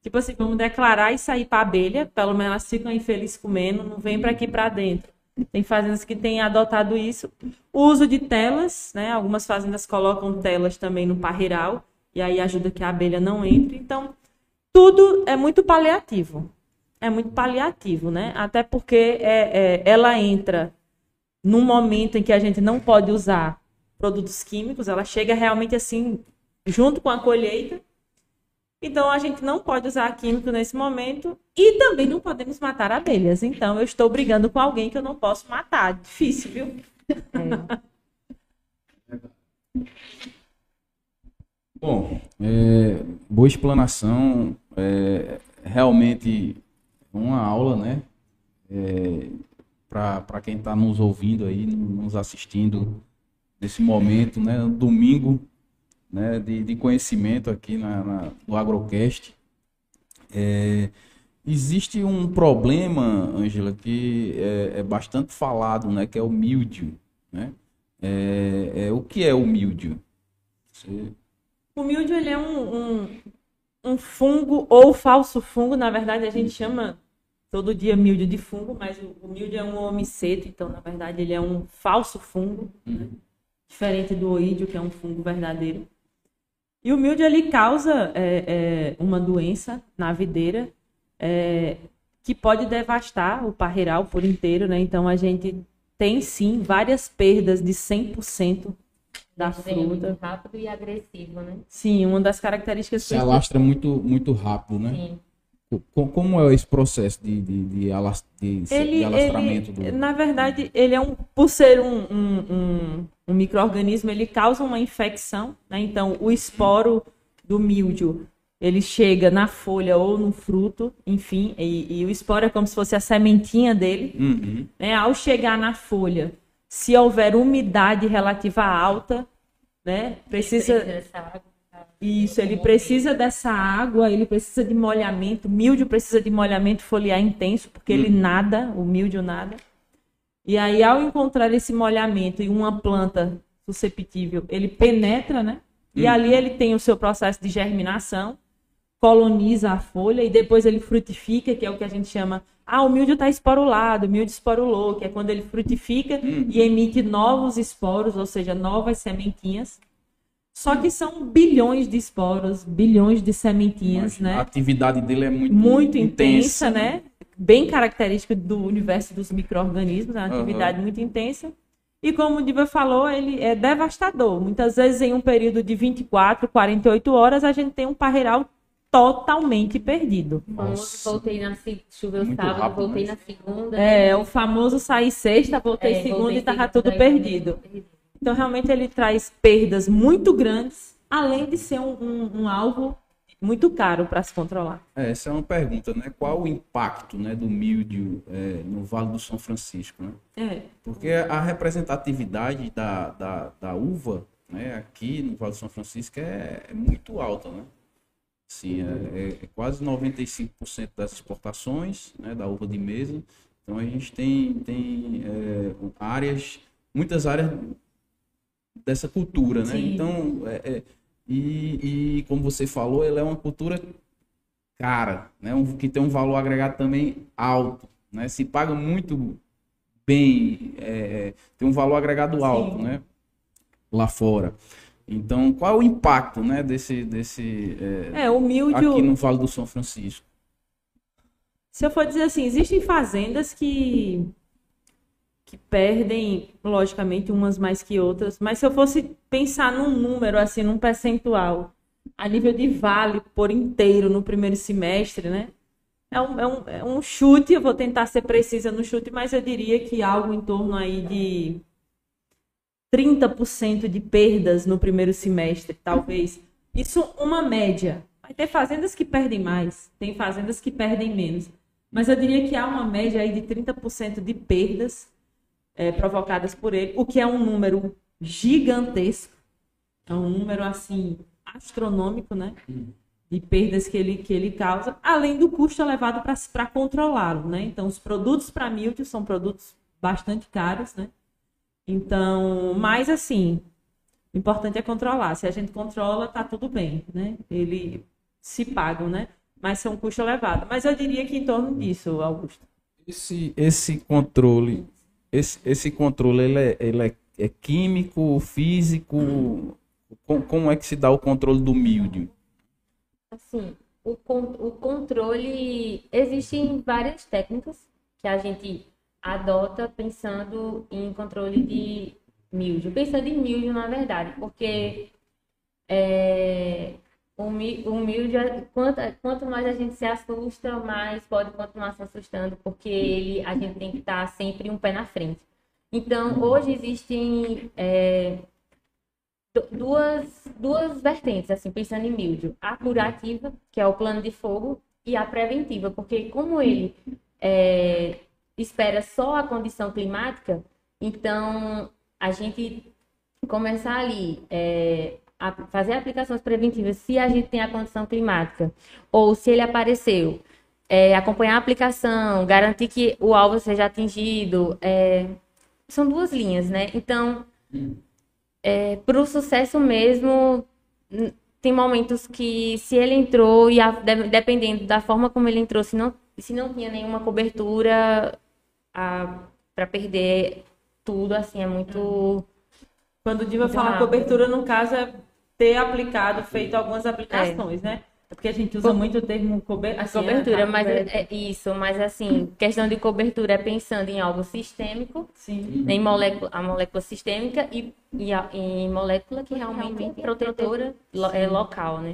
Tipo assim, vamos declarar e sair para a abelha, pelo menos elas ficam infelizes comendo, não vem para aqui para dentro. Tem fazendas que têm adotado isso. O uso de telas, né? Algumas fazendas colocam telas também no parreiral e aí ajuda que a abelha não entre. Então, tudo é muito paliativo. É muito paliativo, né? Até porque é, é, ela entra num momento em que a gente não pode usar produtos químicos, ela chega realmente assim, junto com a colheita, então a gente não pode usar químico nesse momento e também não podemos matar abelhas. Então eu estou brigando com alguém que eu não posso matar. Difícil, viu? É. Bom, é, boa explanação. É, realmente uma aula, né? É, Para quem está nos ouvindo aí, nos assistindo nesse momento, né? Domingo né, de, de conhecimento aqui na, na, no Agrocast. É, existe um problema, Ângela, que é, é, bastante falado, né, que é o míldio. Né? É, é, o que é o míldio? Você... O míldio ele é um, um, um, fungo ou falso fungo, na verdade a gente chama todo dia míldio de fungo, mas o, o míldio é um homiceto, então na verdade ele é um falso fungo, né? uhum. diferente do oídio, que é um fungo verdadeiro. E o milho ele causa é, é, uma doença na videira é, que pode devastar o parreiral por inteiro, né? Então a gente tem sim várias perdas de 100% da fruta. rápido e agressivo, né? Sim, uma das características... Se alastra muito, muito rápido, né? Sim. Como é esse processo de, de, de, de, ele, de alastramento? Ele, do... Na verdade, ele é um, por ser um, um, um, um microorganismo, ele causa uma infecção, né? Então, o esporo do míldio, ele chega na folha ou no fruto, enfim, e, e o esporo é como se fosse a sementinha dele. Uhum. Né? Ao chegar na folha, se houver umidade relativa alta, né? Precisa isso, ele precisa dessa água, ele precisa de molhamento. Míldio precisa de molhamento foliar intenso, porque ele uhum. nada, o míldio nada. E aí, ao encontrar esse molhamento em uma planta susceptível, ele penetra, né? E uhum. ali ele tem o seu processo de germinação, coloniza a folha e depois ele frutifica, que é o que a gente chama Ah, o milho está esporulado, o milho esporulou, que é quando ele frutifica Hum. e emite novos esporos, ou seja, novas sementinhas. Só que são bilhões de esporos, bilhões de sementinhas, A né? atividade dele é muito, Muito intensa, né? Bem característica do universo dos micro-organismos, é uma atividade muito intensa. E como o Diva falou, ele é devastador. Muitas vezes, em um período de 24, 48 horas, a gente tem um parreiral totalmente perdido. Famoso, voltei na se- choveu Muito sábado, rápido, voltei né? na segunda. É, o famoso sair sexta, voltei É, segunda voltei e tava tudo perdido. Então, realmente, ele traz perdas muito grandes, além de ser um, um- um alvo muito caro para se controlar. É, essa é uma pergunta, né? Qual o impacto né, do milho é, no Vale do São Francisco, né? É, Porque a representatividade da, da, da uva né, aqui no Vale do São Francisco é, é muito alta, né? Assim, é, é- é quase 95% das exportações né, da uva de mesa. Então a gente tem, tem é, áreas, muitas áreas dessa cultura, né? Sim. Então, é, é, e, e como você falou, ela é uma cultura cara, né? Um, que tem um valor agregado também alto, né? Se paga muito bem, é, tem um valor agregado alto, né? Lá fora. Então, qual é o impacto, né? Desse, desse é, é milho. aqui no Vale do São Francisco? Se eu for dizer assim, existem fazendas que que perdem, logicamente, umas mais que outras, mas se eu fosse pensar num número, assim, num percentual, a nível de vale por inteiro no primeiro semestre, né? É um, é um, é um chute, eu vou tentar ser precisa no chute, mas eu diria que algo em torno aí de 30% de perdas no primeiro semestre, talvez. Isso uma média. Vai ter fazendas que perdem mais, tem fazendas que perdem menos. Mas eu diria que há uma média aí de 30% de perdas eh, provocadas por ele, o que é um número gigantesco. É um número, assim, astronômico, né? De perdas que ele, que ele causa, além do custo elevado para controlá-lo, né? Então, os produtos para milho são produtos bastante caros, né? Então, mas assim, o importante é controlar. Se a gente controla, tá tudo bem, né? Ele se pagam, né? Mas são um custo elevado. Mas eu diria que em torno disso, Augusto. Esse, esse controle, esse, esse controle, ele é, ele é, é químico, físico? Com- como é que se dá o controle do milho? Assim, o, o controle. Existem várias técnicas que a gente adota pensando em controle de milho. Pensando em milho, na verdade, porque é, o, mi- milho, quanto, quanto mais a gente se assusta, mais pode continuar se assustando, porque ele, a gente tem que estar sempre um pé na frente. Então, hoje existem é, du- duas, duas vertentes, assim, pensando em milho. A curativa, que é o plano de fogo, e a preventiva, porque como ele é, espera só a condição climática, então a gente começar ali é, a fazer aplicações preventivas se a gente tem a condição climática, ou se ele apareceu, é, acompanhar a aplicação, garantir que o alvo seja atingido, é, são duas linhas, né? Então, para o sucesso mesmo, tem momentos que se ele entrou e a- de- dependendo da forma como ele entrou, se não, se não tinha nenhuma cobertura para perder tudo, assim, é muito. Quando o Diva Muito fala rápido. cobertura, no caso, é ter aplicado, feito algumas aplicações, né? É porque a gente usa Co- muito o termo cobe- A assim, cobertura, mas é, é isso, mas assim, questão de cobertura é pensando em algo sistêmico, Sim. em molécula, a molécula sistêmica e, e a, em molécula que realmente é protetora lo- é local, né?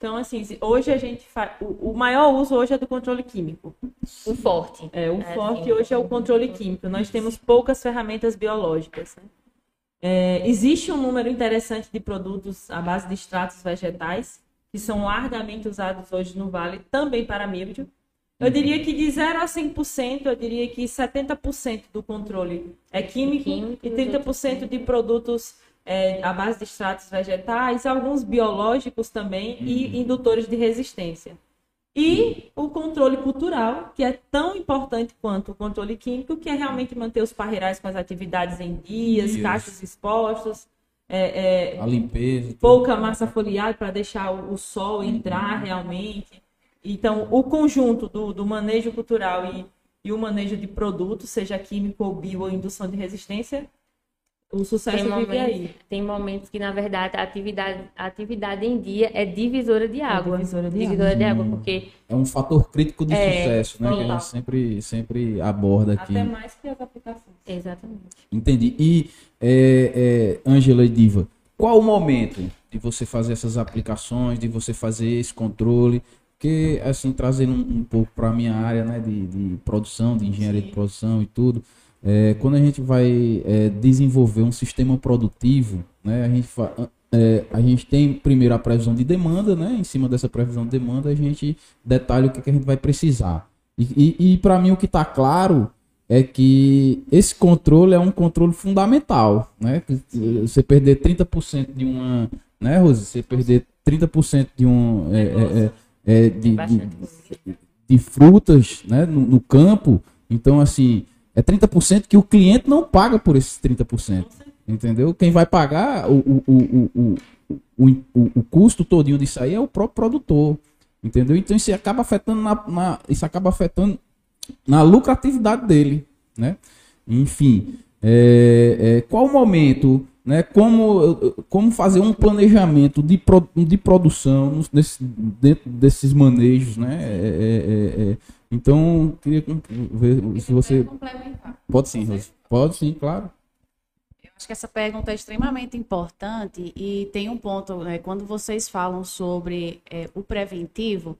Então, assim, hoje a gente faz. O, o maior uso hoje é do controle químico. O forte. É, o É, forte sim. hoje é o controle químico. Nós temos poucas ferramentas biológicas. né? É, existe um número interessante de produtos à base de extratos vegetais que são largamente usados hoje no Vale, também para milho. Eu diria que de 0 a 100%, eu diria que 70% do controle é químico, Químico, e 30% de produtos é, à base de extratos vegetais, alguns biológicos também e indutores de resistência. E o controle cultural, que é tão importante quanto o controle químico, que é realmente manter os parreirais com as atividades em dias, cachos expostos, é, é, A limpeza. tudo. pouca massa foliar para deixar o, o sol entrar realmente. Então, o conjunto do, do manejo cultural e, e o manejo de produtos, seja químico ou bio ou indução de resistência, o sucesso Tem vive momentos, aí. tem momentos que, na verdade, a atividade, a atividade em dia é divisora de água. divisora de divisora de água, Hum. porque É um fator crítico de É, sucesso, né? Que a gente sempre, sempre aborda aqui. Até mais que as aplicações. Exatamente. Entendi. E, é, é, Ângela e Diva, qual o momento de você fazer essas aplicações, de você fazer esse controle? Porque, assim, trazendo um, um pouco para a minha área né, de, de produção, de engenharia de produção e tudo, é, quando a gente vai é, desenvolver um sistema produtivo, né, a, gente é, a gente tem primeiro a previsão de demanda, né, em cima dessa previsão de demanda a gente detalha o que, que a gente vai precisar. E, e, para mim o que está claro é que esse controle é um controle fundamental, né? Você perder 30% de uma, né, Rose? Você perder 30% de um é, é, é, é, de, de, de frutas, né, no, no campo. Então, assim, é 30% que o cliente não paga por esses 30%. Entendeu? Quem vai pagar o, o, o, o, o, o, o custo todinho disso aí é o próprio produtor. Entendeu? Então isso acaba afetando na, na- isso acaba afetando na lucratividade dele, né? Enfim, é, é, qual o momento, né? Como, como fazer um planejamento de, pro- de produção nesse- dentro desses manejos, né? É, é, é, é. Então, queria ver se você pode sim, Rose. Pode sim, claro. Eu acho que essa pergunta é extremamente importante e tem um ponto, né, quando vocês falam sobre é, o preventivo,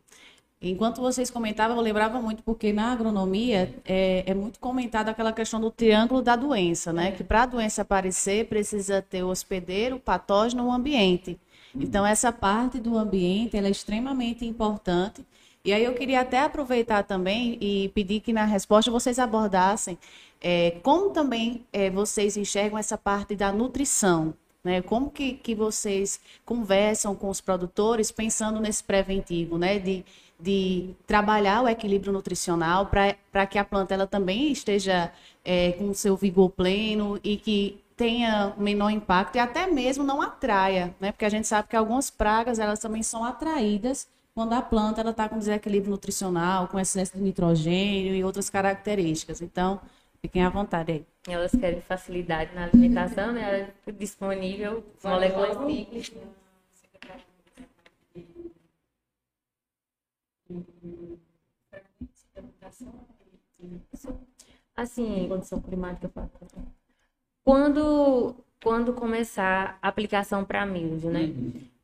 enquanto vocês comentavam, eu lembrava muito, porque na agronomia é, é muito comentada aquela questão do triângulo da doença, né? Que para a doença aparecer, precisa ter o hospedeiro, o patógeno, o ambiente. Então, essa parte do ambiente é extremamente importante. E aí eu queria até aproveitar também e pedir que na resposta vocês abordassem é, como também é, vocês enxergam essa parte da nutrição, né? Como que, que vocês conversam com os produtores pensando nesse preventivo, né? De, de trabalhar o equilíbrio nutricional para que a planta ela também esteja é, com seu vigor pleno e que tenha menor impacto e até mesmo não atraia, né? Porque a gente sabe que algumas pragas elas também são atraídas quando a planta ela está com desequilíbrio nutricional, com excesso de nitrogênio e outras características. Então, fiquem à vontade aí. Elas querem facilidade na alimentação, né? Ela é disponível, moléculas simples. Assim, Condição climática. quando, quando começar a aplicação para milho, né?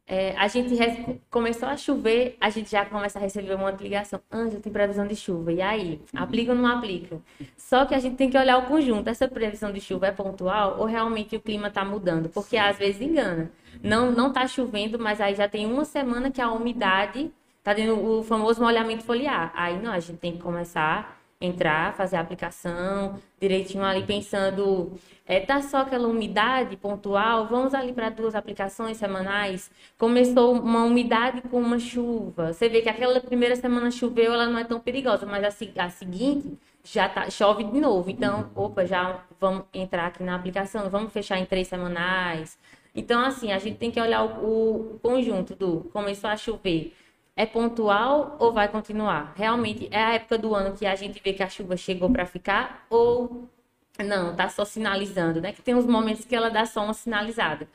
É, a gente re- começou a chover, a gente já começa a receber uma ligação. Ângela, tem previsão de chuva. E aí? Aplica ou não aplica? Só que a gente tem que olhar o conjunto. Essa previsão de chuva é pontual ou realmente o clima está mudando? Porque às vezes engana. Não não está chovendo, mas aí já tem uma semana que a umidade está tendo o famoso molhamento foliar. Aí não, a gente tem que começar entrar, fazer a aplicação direitinho ali, pensando, é, tá só aquela umidade pontual, vamos ali para duas aplicações semanais. Começou uma umidade com uma chuva. Você vê que aquela primeira semana choveu, ela não é tão perigosa, mas a, a seguinte já tá, chove de novo. Então, opa, já vamos entrar aqui na aplicação, vamos fechar em três semanais. Então, assim, a gente tem que olhar o, o conjunto do começou a chover. É pontual ou vai continuar? Realmente é a época do ano que a gente vê que a chuva chegou para ficar ou não, tá só sinalizando, né? Que tem uns momentos que ela dá só uma sinalizada.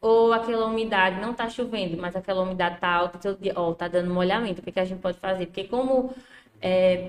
Ou aquela umidade não tá chovendo, mas aquela umidade tá alta, todo ó, tá dando molhamento. O que, que a gente pode fazer? Porque como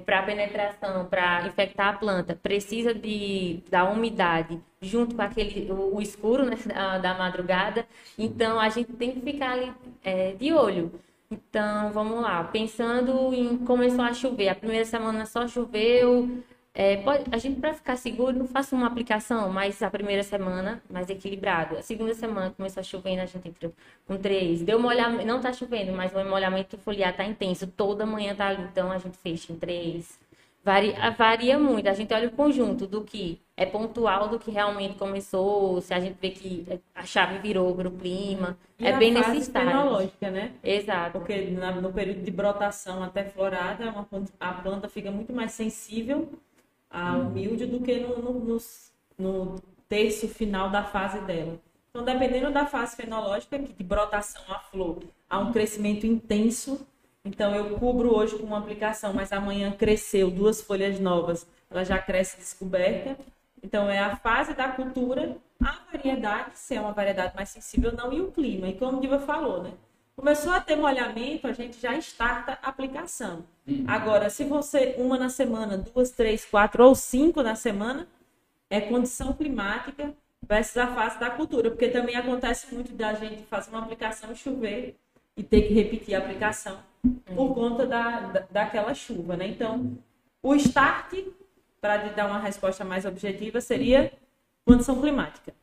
para penetração, para infectar a planta, precisa de da umidade junto com aquele o, o escuro né, [laughs] da, da madrugada. Então a gente tem que ficar ali é, de olho. Então vamos lá, pensando em começou a chover, a primeira semana só choveu. é, pode- a gente para ficar seguro não faça uma aplicação, mas a primeira semana mais equilibrado. A segunda semana começou a chover, a gente entrou com três. Deu molhamento, não tá chovendo, mas o molhamento foliar tá intenso, toda manhã tá ali, então a gente fecha em três. Varia, varia muito. A gente olha o conjunto do que é pontual, do que realmente começou. Se a gente vê que a chave virou para o clima. E é bem fase nesse estágio. fenológica, né? Exato. Porque no período de brotação até florada, a planta fica muito mais sensível ao milho do que no, no, no terço final da fase dela. Então, dependendo da fase fenológica, que de brotação à flor, há um crescimento intenso, Então eu cubro hoje com uma aplicação, mas amanhã cresceu duas folhas novas, ela já cresce descoberta. Então é a fase da cultura, a variedade, se é uma variedade mais sensível ou não, e o clima. E como o Diva falou, né? Começou a ter molhamento, a gente já starta a aplicação. Agora, se você uma na semana, duas, três, quatro ou cinco na semana, é condição climática versus a fase da cultura, porque também acontece muito da gente fazer uma aplicação e chover e ter que repetir a aplicação por conta da, da, daquela chuva, né? Então, o start, para dar uma resposta mais objetiva, seria condição climática.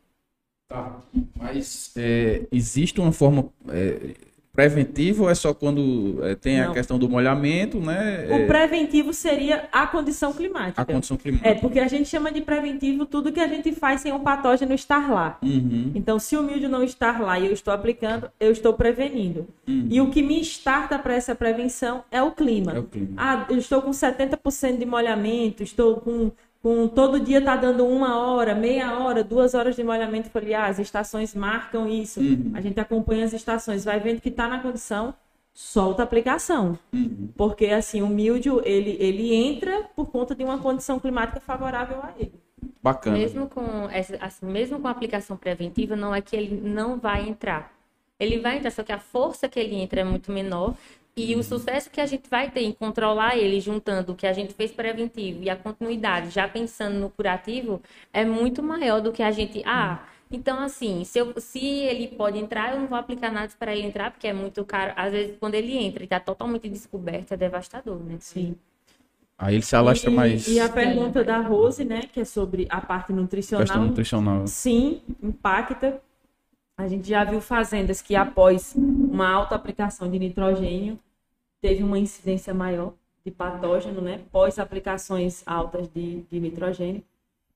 Tá. Mas é, existe uma forma é, preventiva ou é só quando é, tem a Não. questão do molhamento, né? O É, preventivo seria a condição climática. a condição climática. É, porque a gente chama de preventivo tudo que a gente faz sem o patógeno estar lá. Uhum. Então, se o milho não estar lá e eu estou aplicando, eu estou prevenindo. E o que me starta para essa prevenção é o clima. É o clima. Ah, eu estou com 70% de molhamento, estou com, com todo dia está dando uma hora, meia hora, duas horas de molhamento foliar. As estações marcam isso. Uhum. A gente acompanha as estações, vai vendo que está na condição, solta a aplicação. Uhum. Porque assim, o milho, ele, ele entra por conta de uma condição climática favorável a ele. Bacana. Mesmo com essa, assim, mesmo com a aplicação preventiva, não é que ele não vai entrar. Ele vai entrar, só que a força que ele entra é muito menor. E o sucesso que a gente vai ter em controlar ele, juntando o que a gente fez preventivo e a continuidade, já pensando no curativo, é muito maior do que a gente. Ah, então assim, se, eu, se ele pode entrar, eu não vou aplicar nada para ele entrar, porque é muito caro. Às vezes, quando ele entra e está totalmente descoberto, é devastador, né? Sim. Aí ele se alastra e, mais E a pergunta da Rose, né, que é sobre a parte nutricional. questão nutricional. Sim, impacta. A gente já viu fazendas que após uma alta aplicação de nitrogênio teve uma incidência maior de patógeno, né? Pós aplicações altas de, de nitrogênio.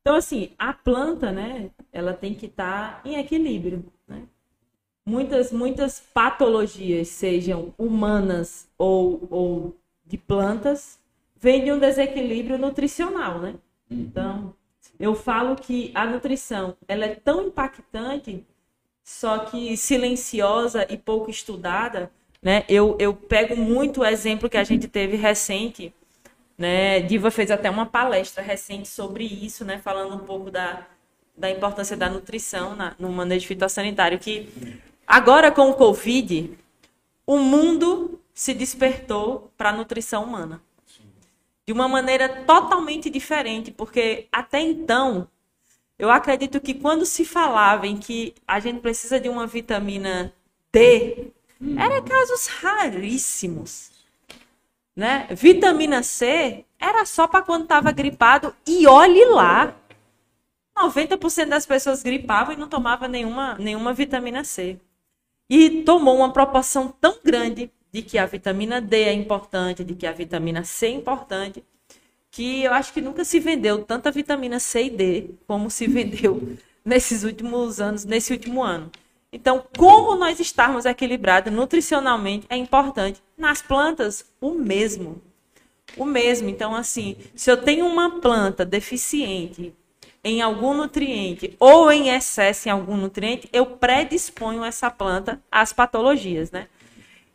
Então, assim, a planta, né? Ela tem que estar em equilíbrio, né? Muitas, muitas patologias, sejam humanas ou, ou de plantas, vêm de um desequilíbrio nutricional, né? Então, eu falo que a nutrição ela é tão impactante, só que silenciosa e pouco estudada, né? Eu, eu pego muito o exemplo que a gente teve recente, né? Diva fez até uma palestra recente sobre isso, né? Falando um pouco da, da importância da nutrição na, no manejo fitossanitário, que agora com o Covid, o mundo se despertou para a nutrição humana de uma maneira totalmente diferente, porque até então eu acredito que quando se falava em que a gente precisa de uma vitamina D, era casos raríssimos, né? Vitamina C era só para quando estava gripado e olhe lá. 90% das pessoas gripavam e não tomavam nenhuma, nenhuma vitamina C. E tomou uma proporção tão grande de que a vitamina D é importante, de que a vitamina C é importante, que eu acho que nunca se vendeu tanta vitamina C e D como se vendeu [laughs] nesses últimos anos, nesse último ano. Então, como nós estarmos equilibrados nutricionalmente é importante. Nas plantas, o mesmo. O mesmo. Então, assim, se eu tenho uma planta deficiente em algum nutriente ou em excesso em algum nutriente, eu predisponho essa planta às patologias, né?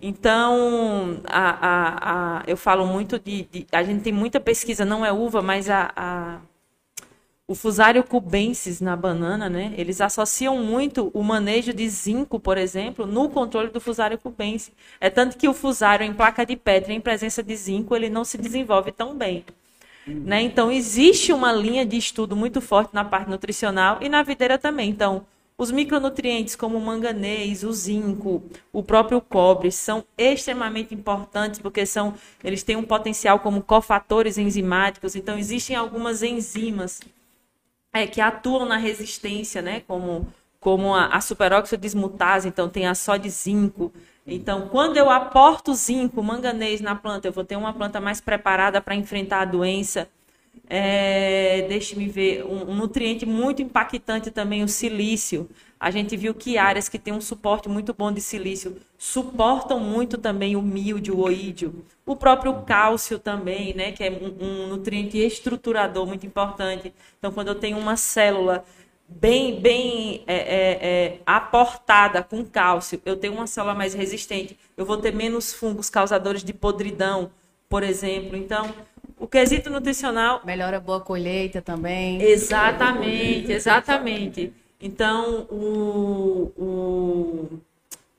Então, a, a, a, eu falo muito de, de, A gente tem muita pesquisa, não é uva, mas a, o fusário cubensis na banana, né? Eles associam muito o manejo de zinco, por exemplo, no controle do fusário cubensis. É tanto que o fusário em placa de pedra, em presença de zinco, ele não se desenvolve tão bem. Né? Então, existe uma linha de estudo muito forte na parte nutricional e na videira também. Então, os micronutrientes como o manganês, o zinco, o próprio cobre são extremamente importantes porque são, eles têm um potencial como cofatores enzimáticos. Então, existem algumas enzimas é, que atuam na resistência, né? como, como a, a superóxido dismutase, então tem a só de zinco. Então, quando eu aporto zinco, manganês na planta, eu vou ter uma planta mais preparada para enfrentar a doença. É, Deixe-me ver, um, nutriente muito impactante também, o silício. A gente viu que áreas que têm um suporte muito bom de silício suportam muito também o míldio, o oídio. O próprio cálcio também, né, que é um, um nutriente estruturador muito importante. Então, quando eu tenho uma célula bem, bem é, é, é, aportada com cálcio, eu tenho uma célula mais resistente, eu vou ter menos fungos causadores de podridão, por exemplo. Então, o quesito nutricional. Melhora a boa colheita também. Exatamente, exatamente. Então, o, o.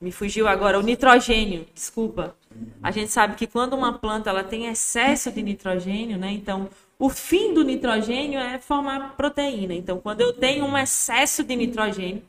Me fugiu agora, o nitrogênio, desculpa. A gente sabe que quando uma planta ela tem excesso de nitrogênio, né? Então, o fim do nitrogênio é formar proteína. Então, quando eu tenho um excesso de nitrogênio,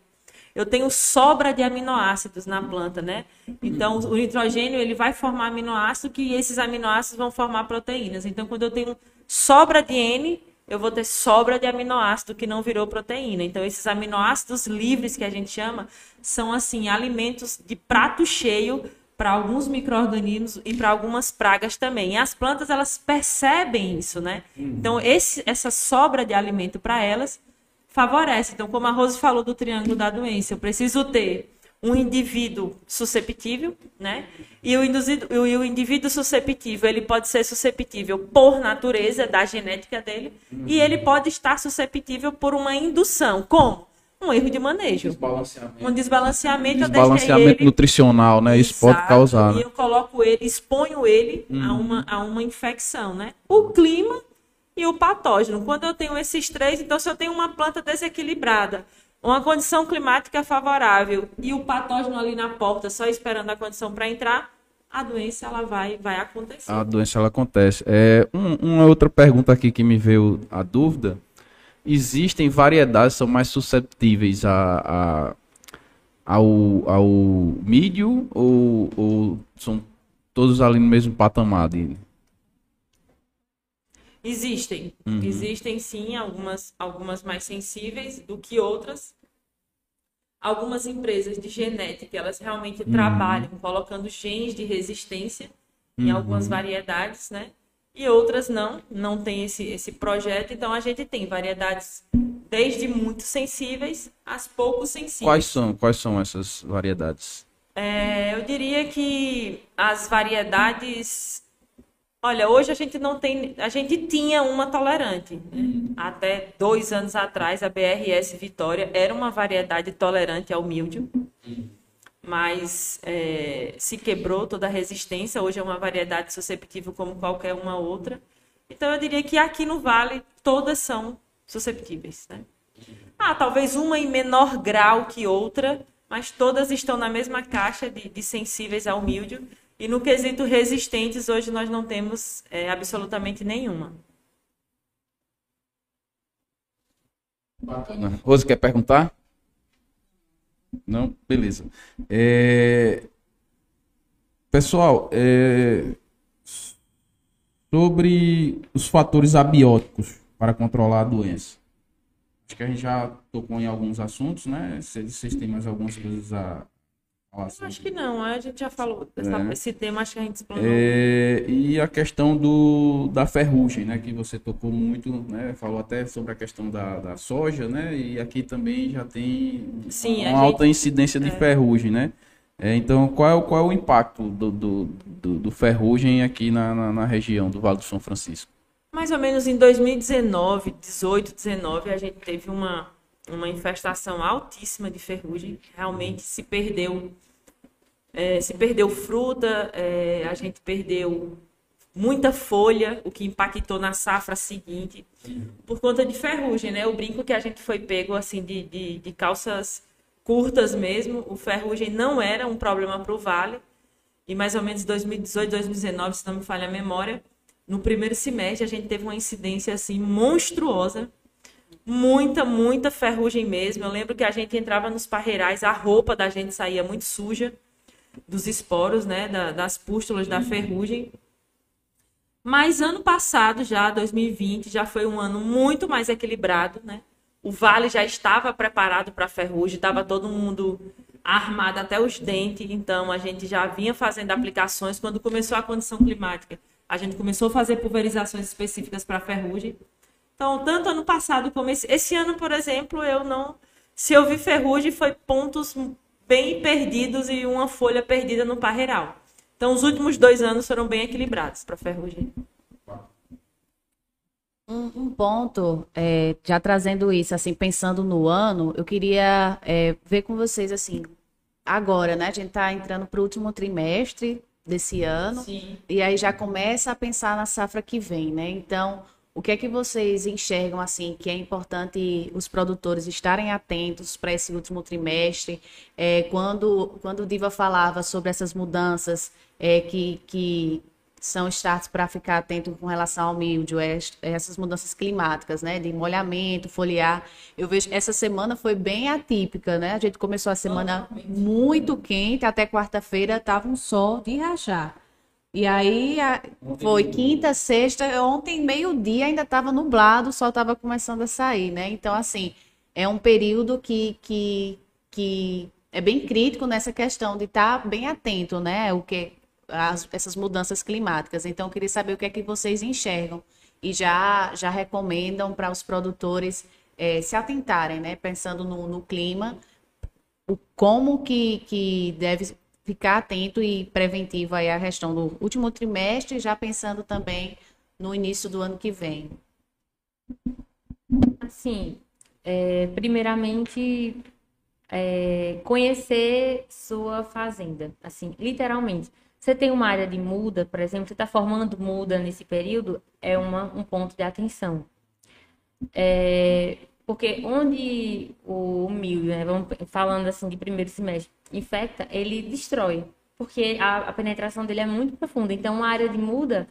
eu tenho sobra de aminoácidos na planta, né? Então, o nitrogênio ele vai formar aminoácidos que esses aminoácidos vão formar proteínas. Então, quando eu tenho sobra de N, eu vou ter sobra de aminoácido que não virou proteína. Então, esses aminoácidos livres que a gente chama são assim alimentos de prato cheio para alguns micro-organismos e para algumas pragas também. E as plantas, elas percebem isso, né? Então, esse, essa sobra de alimento para elas favorece. Então, como a Rose falou do triângulo da doença, eu preciso ter um indivíduo susceptível, né? E o indivíduo, e o indivíduo susceptível, ele pode ser susceptível por natureza da genética dele, e ele pode estar susceptível por uma indução. Como? um erro de manejo. Desbalanceamento. Um desbalanceamento, Desbalanceamento ele... nutricional, né? Isso pode Exato, causar. E né? eu coloco ele, exponho ele a, Uhum. uma, a uma infecção, né? O clima e o patógeno. Quando eu tenho esses três, então se eu tenho uma planta desequilibrada, uma condição climática favorável e o patógeno ali na porta só esperando a condição para entrar, a doença ela vai, vai acontecer. A doença ela acontece. É, um- uma outra pergunta aqui que me veio a dúvida. Existem variedades que são mais susceptíveis a, a- ao, ao mídio ou, ou são todos ali no mesmo patamar? De... Existem. Uhum. Existem sim algumas, algumas mais sensíveis do que outras. Algumas empresas de genética, elas realmente Uhum. trabalham colocando genes de resistência em algumas variedades, né? E outras não, não tem esse, esse projeto. Então a gente tem variedades desde muito sensíveis às pouco sensíveis. Quais são, quais são essas variedades? É, eu diria que as variedades. Olha, hoje a gente não tem. A gente tinha uma tolerante. né? Até dois anos atrás, a BRS Vitória era uma variedade tolerante ao míldio. Mas é, se quebrou toda a resistência. Hoje é uma variedade susceptível como qualquer uma outra. Então eu diria que aqui no Vale todas são susceptíveis. Né? Ah, talvez uma em menor grau que outra, mas todas estão na mesma caixa de, de sensíveis ao míldio. E no quesito resistentes, hoje nós não temos é, absolutamente nenhuma. Bacana. Rose, quer perguntar? Não? Beleza. É, Pessoal, é, sobre os fatores abióticos para controlar a doença. Acho que a gente já tocou em alguns assuntos, né? Vocês têm mais algumas coisas a Acho que não, a gente já falou dessa- É. esse tema, acho que a gente explanou. É, e a questão do, da ferrugem, né? Que você tocou muito, né? Falou até sobre a questão da, da soja, né? E aqui também já tem Sim, uma a gente- alta incidência de ferrugem, né? É, então, qual é, o- qual é o impacto do, do, do, do ferrugem aqui na, na, na região do Vale do São Francisco? Mais ou menos em 2019, 18, 19, a gente teve uma, uma infestação altíssima de ferrugem. Realmente se perdeu, é, se perdeu fruta, é, a gente perdeu muita folha, o que impactou na safra seguinte, por conta de ferrugem, né? O brinco que a gente foi pego assim de, de, de calças curtas mesmo, o ferrugem não era um problema para o vale. E mais ou menos 2018, 2019, se não me falha a memória, no primeiro semestre a gente teve uma incidência assim monstruosa. Muita, muita ferrugem mesmo. Eu lembro que a gente entrava nos parreirais, a roupa da gente saía muito suja dos esporos, né, da- das pústulas da ferrugem. Mas ano passado, já 2020, já foi um ano muito mais equilibrado, né? O vale já estava preparado para a ferrugem, estava todo mundo armado até os dentes, então a gente já vinha fazendo aplicações quando começou a condição climática. A gente começou a fazer pulverizações específicas para ferrugem. Então, tanto ano passado como esse, esse ano, por exemplo, eu não. Se eu vi ferrugem, foi pontos bem perdidos e uma folha perdida no parreiral. Então, os últimos dois anos foram bem equilibrados para ferrugem. Um, um ponto, é, já trazendo isso, assim, pensando no ano, eu queria é, ver com vocês, assim, agora, né? A gente está entrando para o último trimestre desse ano, Sim. e aí já começa a pensar na safra que vem, né? Então, o que é que vocês enxergam, assim, que é importante os produtores estarem atentos para esse último trimestre? É, quando, quando o Diva falava sobre essas mudanças é, que, que são starts para ficar atento com relação ao milho, é, essas mudanças climáticas, né, de molhamento, foliar. Eu vejo essa semana foi bem atípica, né? A gente começou a semana muito quente, até quarta-feira estava um sol de rachar. E aí a- foi quinta, sexta, ontem meio-dia ainda estava nublado, o sol estava começando a sair, né? Então assim, é um período que, que, que é bem crítico nessa questão de estar bem atento, né? O que as- essas mudanças climáticas. Então, eu queria saber o que é que vocês enxergam e já já recomendam para os produtores eh, se atentarem, né? Pensando no, no clima, o como que, que deve ficar atento e preventivo aí a questão do último trimestre, já pensando também no início do ano que vem. Assim, é, primeiramente, é, conhecer sua fazenda. Assim, literalmente. Você tem uma área de muda, por exemplo, você está formando muda nesse período, é uma, um ponto de atenção. É, porque onde o milho, né, vamos falando assim de primeiro semestre, infecta, ele destrói. Porque a, a penetração dele é muito profunda. Então, uma área de muda,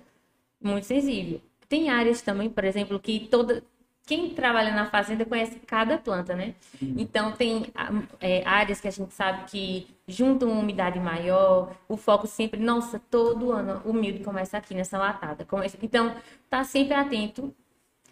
muito sensível. Tem áreas também, por exemplo, que toda. Quem trabalha na fazenda conhece cada planta, né? Então, tem ah, é, áreas que a gente sabe que juntam uma umidade maior, o foco sempre, nossa, todo ano o milho começa aqui nessa latada. Começa- Então, tá sempre atento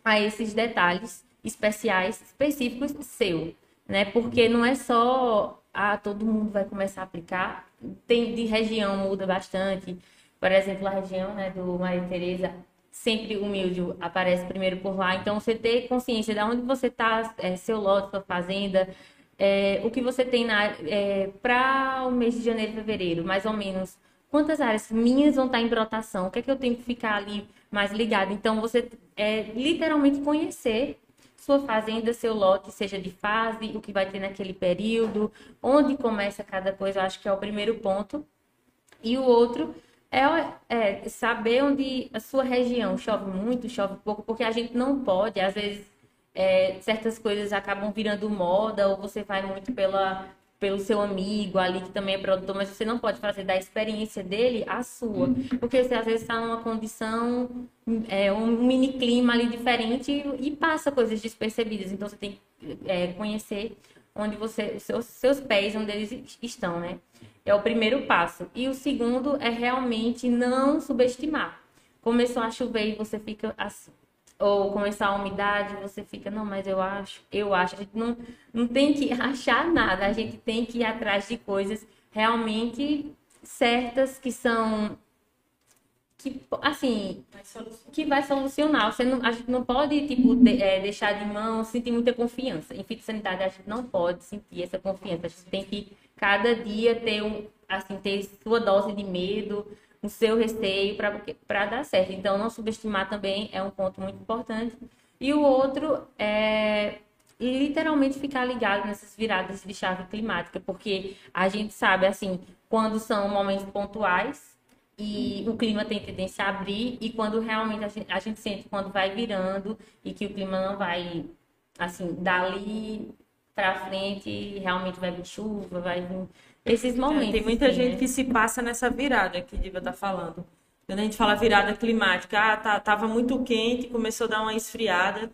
a esses detalhes especiais, específicos seu, né? Porque não é só, ah, todo mundo vai começar a aplicar. Tem de região muda bastante. Por exemplo, a região, né, do Maria Tereza, sempre milho aparece primeiro por lá. Então, você ter consciência de onde você está, seu lote, sua fazenda, é, o que você tem para o mês de janeiro e fevereiro, mais ou menos. Quantas áreas minhas vão estar em brotação? O que é que eu tenho que ficar ali mais ligado? Então, você é, literalmente conhecer sua fazenda, seu lote, seja de fase, o que vai ter naquele período, onde começa cada coisa, eu acho que é o primeiro ponto. E o outro é, é saber onde a sua região chove muito, chove pouco, porque a gente não pode, às vezes, é, certas coisas acabam virando moda, ou você vai muito pela, pelo seu amigo ali, que também é produtor, mas você não pode fazer da experiência dele a sua. Porque você às vezes está numa condição, é, um mini clima ali diferente e, e passa coisas despercebidas. Então você tem que é, conhecer onde você, os seus, seus pés, onde eles estão, né? É o primeiro passo. E o segundo é realmente não subestimar. Começou a chover e você fica assim. Ou começar a umidade, você fica, não, mas eu acho, eu acho. A gente não, não tem que [laughs] achar nada, a gente tem que ir atrás de coisas realmente certas que são que assim que vai solucionar. Você não, a gente não pode tipo de- é, deixar de mão sentir muita confiança. Em fitossanitária a gente não pode sentir essa confiança. A gente tem que cada dia ter um assim ter sua dose de medo o seu receio para para dar certo. Então não subestimar também é um ponto muito importante. E o outro é literalmente ficar ligado nessas viradas de chave climática, porque a gente sabe, assim, quando são momentos pontuais e o clima tem tendência a abrir e quando realmente a gente, a gente sente quando vai virando e que o clima não vai, assim, dali pra frente realmente vai vir chuva, vai vir esses momentos. É, Tem muita assim, gente né? que se passa nessa virada que Diva tá falando. Quando a gente fala virada climática, ah, tá, tava muito quente, começou a dar uma esfriada,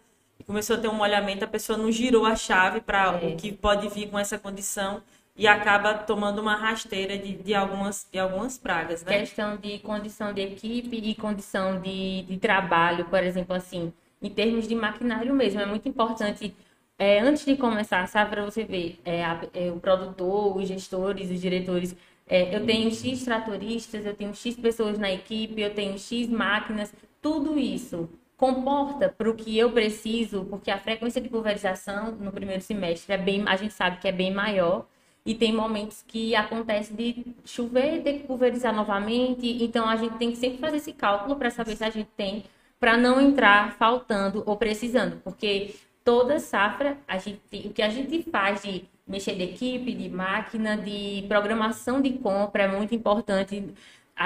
começou a ter um molhamento, a pessoa não girou a chave para É. o que pode vir com essa condição e acaba tomando uma rasteira de, de, algumas, de algumas pragas, né? questão de condição de equipe e condição de, de trabalho, por exemplo, assim, em termos de maquinário mesmo, é muito importante. É, antes de começar a safra, você vê é, a- é, o produtor, os gestores, os diretores. é, eu tenho X tratoristas, eu tenho X pessoas na equipe, eu tenho X máquinas, tudo isso comporta para o que eu preciso, porque a frequência de pulverização no primeiro semestre é bem, a gente sabe que é bem maior. E tem momentos que acontece de chover e ter que pulverizar novamente. Então a gente tem que sempre fazer esse cálculo para saber se a gente tem para não entrar faltando ou precisando, porque toda safra a gente, o que a gente faz de mexer de equipe, de máquina, de programação de compra é muito importante.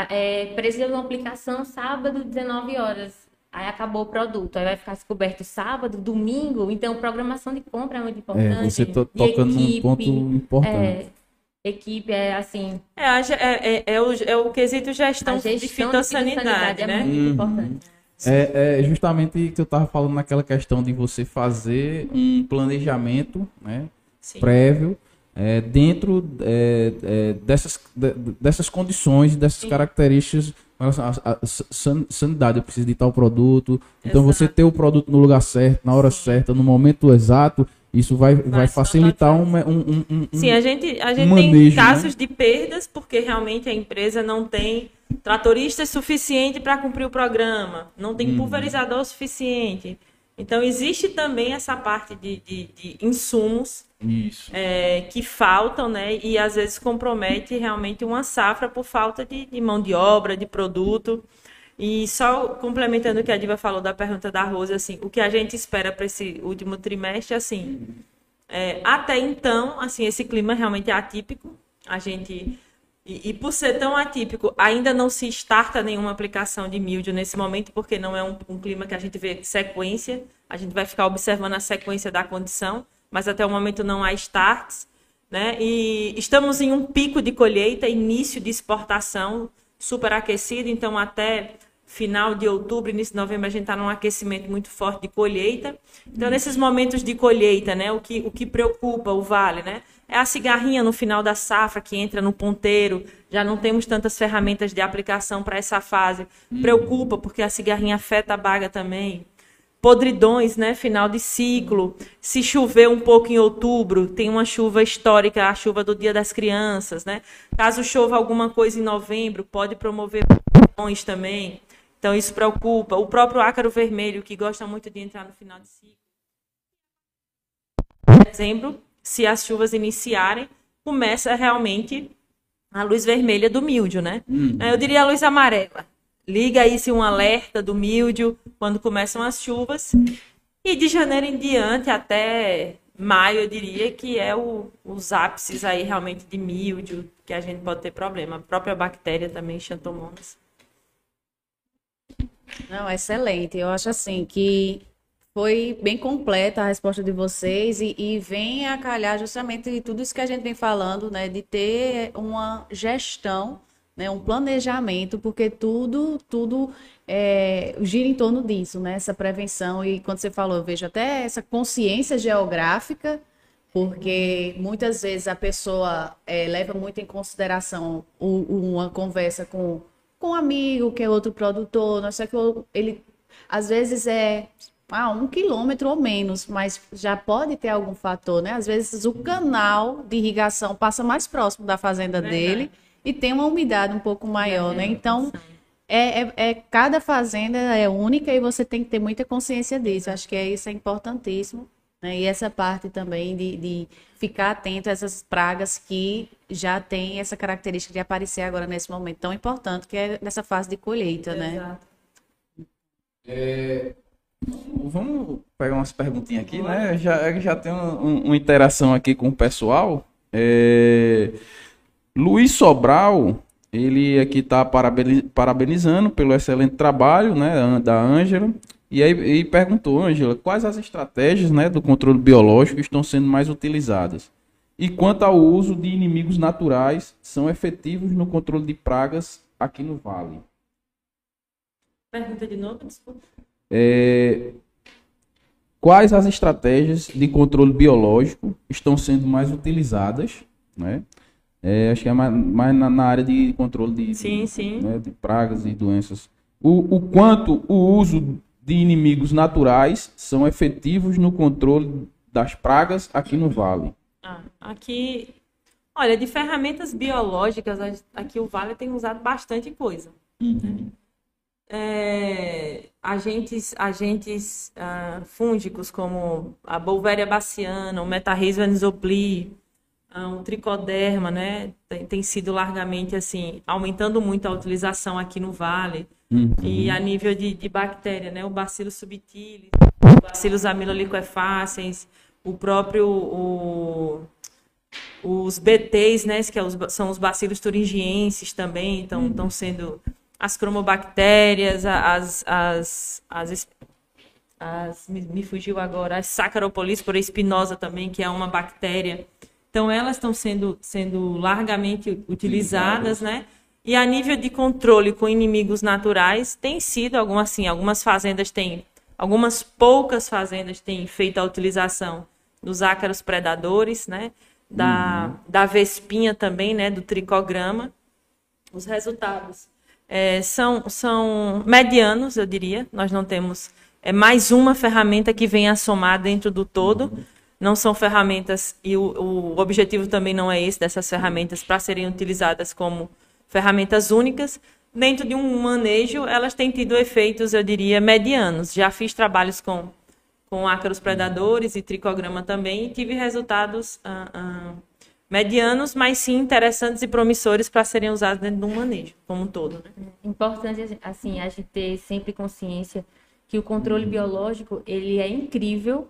É, precisa de uma aplicação sábado, 19 horas. Aí acabou o produto, aí vai ficar descoberto sábado, domingo. Então, programação de compra é muito importante. É, você to toca num ponto importante. É, equipe é assim. É, é, é, é, o, é o quesito gestão, gestão de fitossanidade, de né? É muito uhum. importante. É, é justamente que eu estava falando naquela questão de você fazer um planejamento né, prévio é, dentro é, é, dessas, de, dessas condições, dessas Sim. características. A, a, sanidade, eu preciso de tal produto. Então, Exato. você ter o produto no lugar certo, na hora certa, no momento exato, isso vai, vai, vai facilitar um, um, um, Sim, a gente, a gente manejo, tem né? casos né? de perdas, porque realmente a empresa não tem tratoristas suficiente para cumprir o programa, não tem uhum. pulverizador suficiente. Então, existe também essa parte de, de, de insumos é, que faltam, né? E às vezes compromete realmente uma safra por falta de, de, mão de obra, de produto. E só complementando o que a Diva falou da pergunta da Rosa, assim, o que a gente espera para esse último trimestre, assim, é, até então, assim, esse clima realmente é atípico. A gente e, e, por ser tão atípico, ainda não se starta nenhuma aplicação de mildio nesse momento, porque não é um, um, clima que a gente vê sequência. A gente vai ficar observando a sequência da condição, mas até o momento não há starts. Né? E estamos em um pico de colheita, início de exportação superaquecido, então até final de outubro, início de novembro, a gente está num aquecimento muito forte de colheita. Então, nesses momentos de colheita, né, o que, o que preocupa o Vale, né? É a cigarrinha no final da safra que entra no ponteiro. Já não temos tantas ferramentas de aplicação para essa fase. Preocupa porque a cigarrinha afeta a baga também. Podridões, né? Final de ciclo. Se chover um pouco em outubro, tem uma chuva histórica, a chuva do Dia das Crianças, né? Caso chova alguma coisa em novembro, pode promover podridões também. Então isso preocupa. O próprio ácaro vermelho, que gosta muito de entrar no final de ciclo. Dezembro, se as chuvas iniciarem, começa realmente a luz vermelha do míldio, né? Uhum. Eu diria a luz amarela. Liga aí se um alerta do míldio quando começam as chuvas. E de janeiro em diante até maio, eu diria que é o, os ápices aí realmente de míldio que a gente pode ter problema. A própria bactéria também, xantomonas. Não, excelente. Eu acho assim que foi bem completa a resposta de vocês e, e, vem a calhar justamente tudo isso que a gente vem falando, né? De ter uma gestão, né? um planejamento, porque tudo, tudo é, gira em torno disso, né? Essa prevenção. E quando você falou, eu vejo até essa consciência geográfica, porque muitas vezes a pessoa é, leva muito em consideração o, uma conversa com, com um amigo, que é outro produtor, não sei que ele às vezes é ah, um quilômetro ou menos, mas já pode ter algum fator, né? Às vezes o canal de irrigação passa mais próximo da fazenda Verdade. dele e tem uma umidade um pouco maior, é, né? Então, é, é, é, cada fazenda é única e você tem que ter muita consciência disso. Acho que é, isso é importantíssimo. Né? E essa parte também de, de ficar atento a essas pragas que já tem essa característica de aparecer agora nesse momento tão importante, que é nessa fase de colheita, né? Exato. É, Vamos pegar umas perguntinhas aqui, né? Já, já tem um, uma interação aqui com o pessoal. É... Luiz Sobral, ele aqui está parabenizando pelo excelente trabalho né, da Ângela. E aí e perguntou, Ângela, quais as estratégias né, do controle biológico estão sendo mais utilizadas? E quanto ao uso de inimigos naturais, são efetivos no controle de pragas aqui no Vale? Pergunta de novo, desculpa. É, quais as estratégias de controle biológico estão sendo mais utilizadas, né? É, acho que é mais, mais na, na, área de controle de, sim, de, sim. Né, de pragas e doenças. O, o quanto o uso de inimigos naturais são efetivos no controle das pragas aqui no Vale? Ah, aqui, olha, de ferramentas biológicas, aqui o Vale tem usado bastante coisa. Uhum é, agentes, agentes uh, fúngicos como a Bolvéria baciana, o Metarrhizium anisopli, uh, o tricoderma, né, tem, tem, sido largamente assim, aumentando muito a utilização aqui no Vale. Uhum. E a nível de, de bactéria, né? O Bacillus subtilis, o Bacillus amiloliquefacens, o próprio o, os BTs, né? Que é são os bacilos thuringienses também, estão estão sendo as cromobactérias, as, as, as, as me, me fugiu agora, as Saccharopolis espinosa também, que é uma bactéria. Então elas estão sendo, sendo largamente utilizadas, né? E a nível de controle com inimigos naturais, tem sido algumas assim, algumas fazendas têm, algumas poucas fazendas têm feito a utilização dos ácaros predadores, né? Da, da vespinha também, né? Do tricograma. Os resultados é, são, são medianos, eu diria. Nós não temos. É mais uma ferramenta que vem a somar dentro do todo. Não são ferramentas, e o, o objetivo também não é esse dessas ferramentas para serem utilizadas como ferramentas únicas. Dentro de um manejo, elas têm tido efeitos, eu diria, medianos. Já fiz trabalhos com, com ácaros predadores e tricograma também, e tive resultados ah, ah, medianos, mas sim interessantes e promissores para serem usados dentro de um manejo, como um todo. Né? Importante, assim, a gente ter sempre consciência que o controle biológico, ele é incrível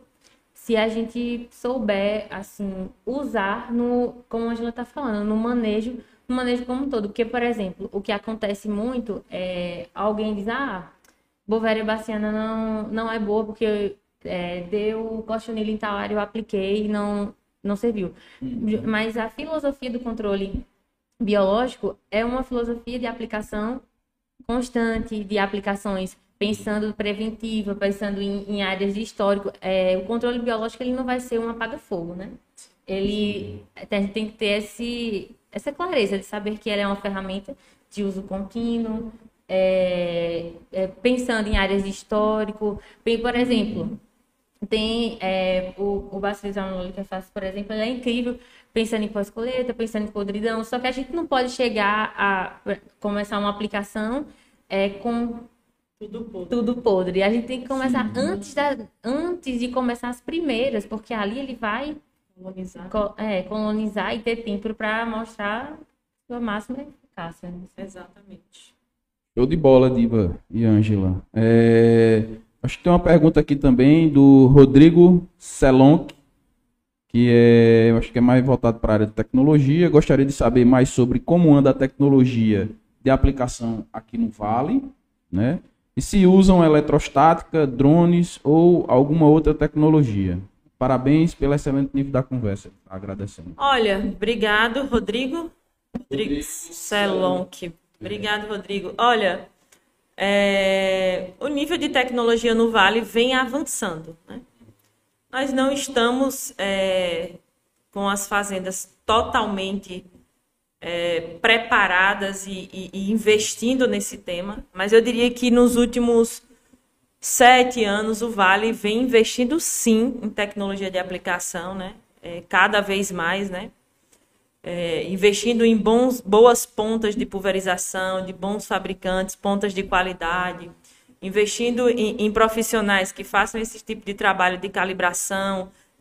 se a gente souber, assim, usar no, como a Angela está falando, no manejo, no manejo como um todo. Porque, por exemplo, o que acontece muito é alguém diz, ah, Bovéria baciana não, não é boa porque é, deu cochonilha em tal área, eu apliquei e não, não serviu. Mas a filosofia do controle biológico é uma filosofia de aplicação constante, de aplicações pensando preventiva, pensando em, em áreas de histórico. É, o controle biológico ele não vai ser um apaga-fogo, né? Ele a gente tem que ter esse, essa clareza de saber que ela é uma ferramenta de uso contínuo, é, é, pensando em áreas de histórico. Bem, por exemplo, tem é, o, o Bacillus amyloidosis, por exemplo, ele é incrível pensando em pós-colheita, pensando em podridão, só que a gente não pode chegar a começar uma aplicação é, com Tudo podre. tudo podre. A gente tem que começar antes, da, antes de começar as primeiras, porque ali ele vai Colonizar. co- é, colonizar e ter tempo para mostrar sua máxima eficácia. né? Exatamente. Show de bola, Diva e Ângela. É, acho que tem uma pergunta aqui também do Rodrigo Selonk, que é, acho que é mais voltado para a área de tecnologia. Gostaria de saber mais sobre como anda a tecnologia de aplicação aqui no Vale, né? E se usam eletrostática, drones ou alguma outra tecnologia. Parabéns pelo excelente nível da conversa. Agradecendo. Olha, obrigado, Rodrigo. Rodrigo Selonk. Obrigado, Rodrigo. Olha, é, o nível de tecnologia no Vale vem avançando. Né? Nós não estamos é, com as fazendas totalmente é, preparadas e, e- e investindo nesse tema, mas eu diria que nos últimos sete anos o Vale vem investindo sim em tecnologia de aplicação, né? É, cada vez mais, né? É, investindo em bons, boas pontas de pulverização, de bons fabricantes, pontas de qualidade, investindo em, em profissionais que façam esse tipo de trabalho de calibração,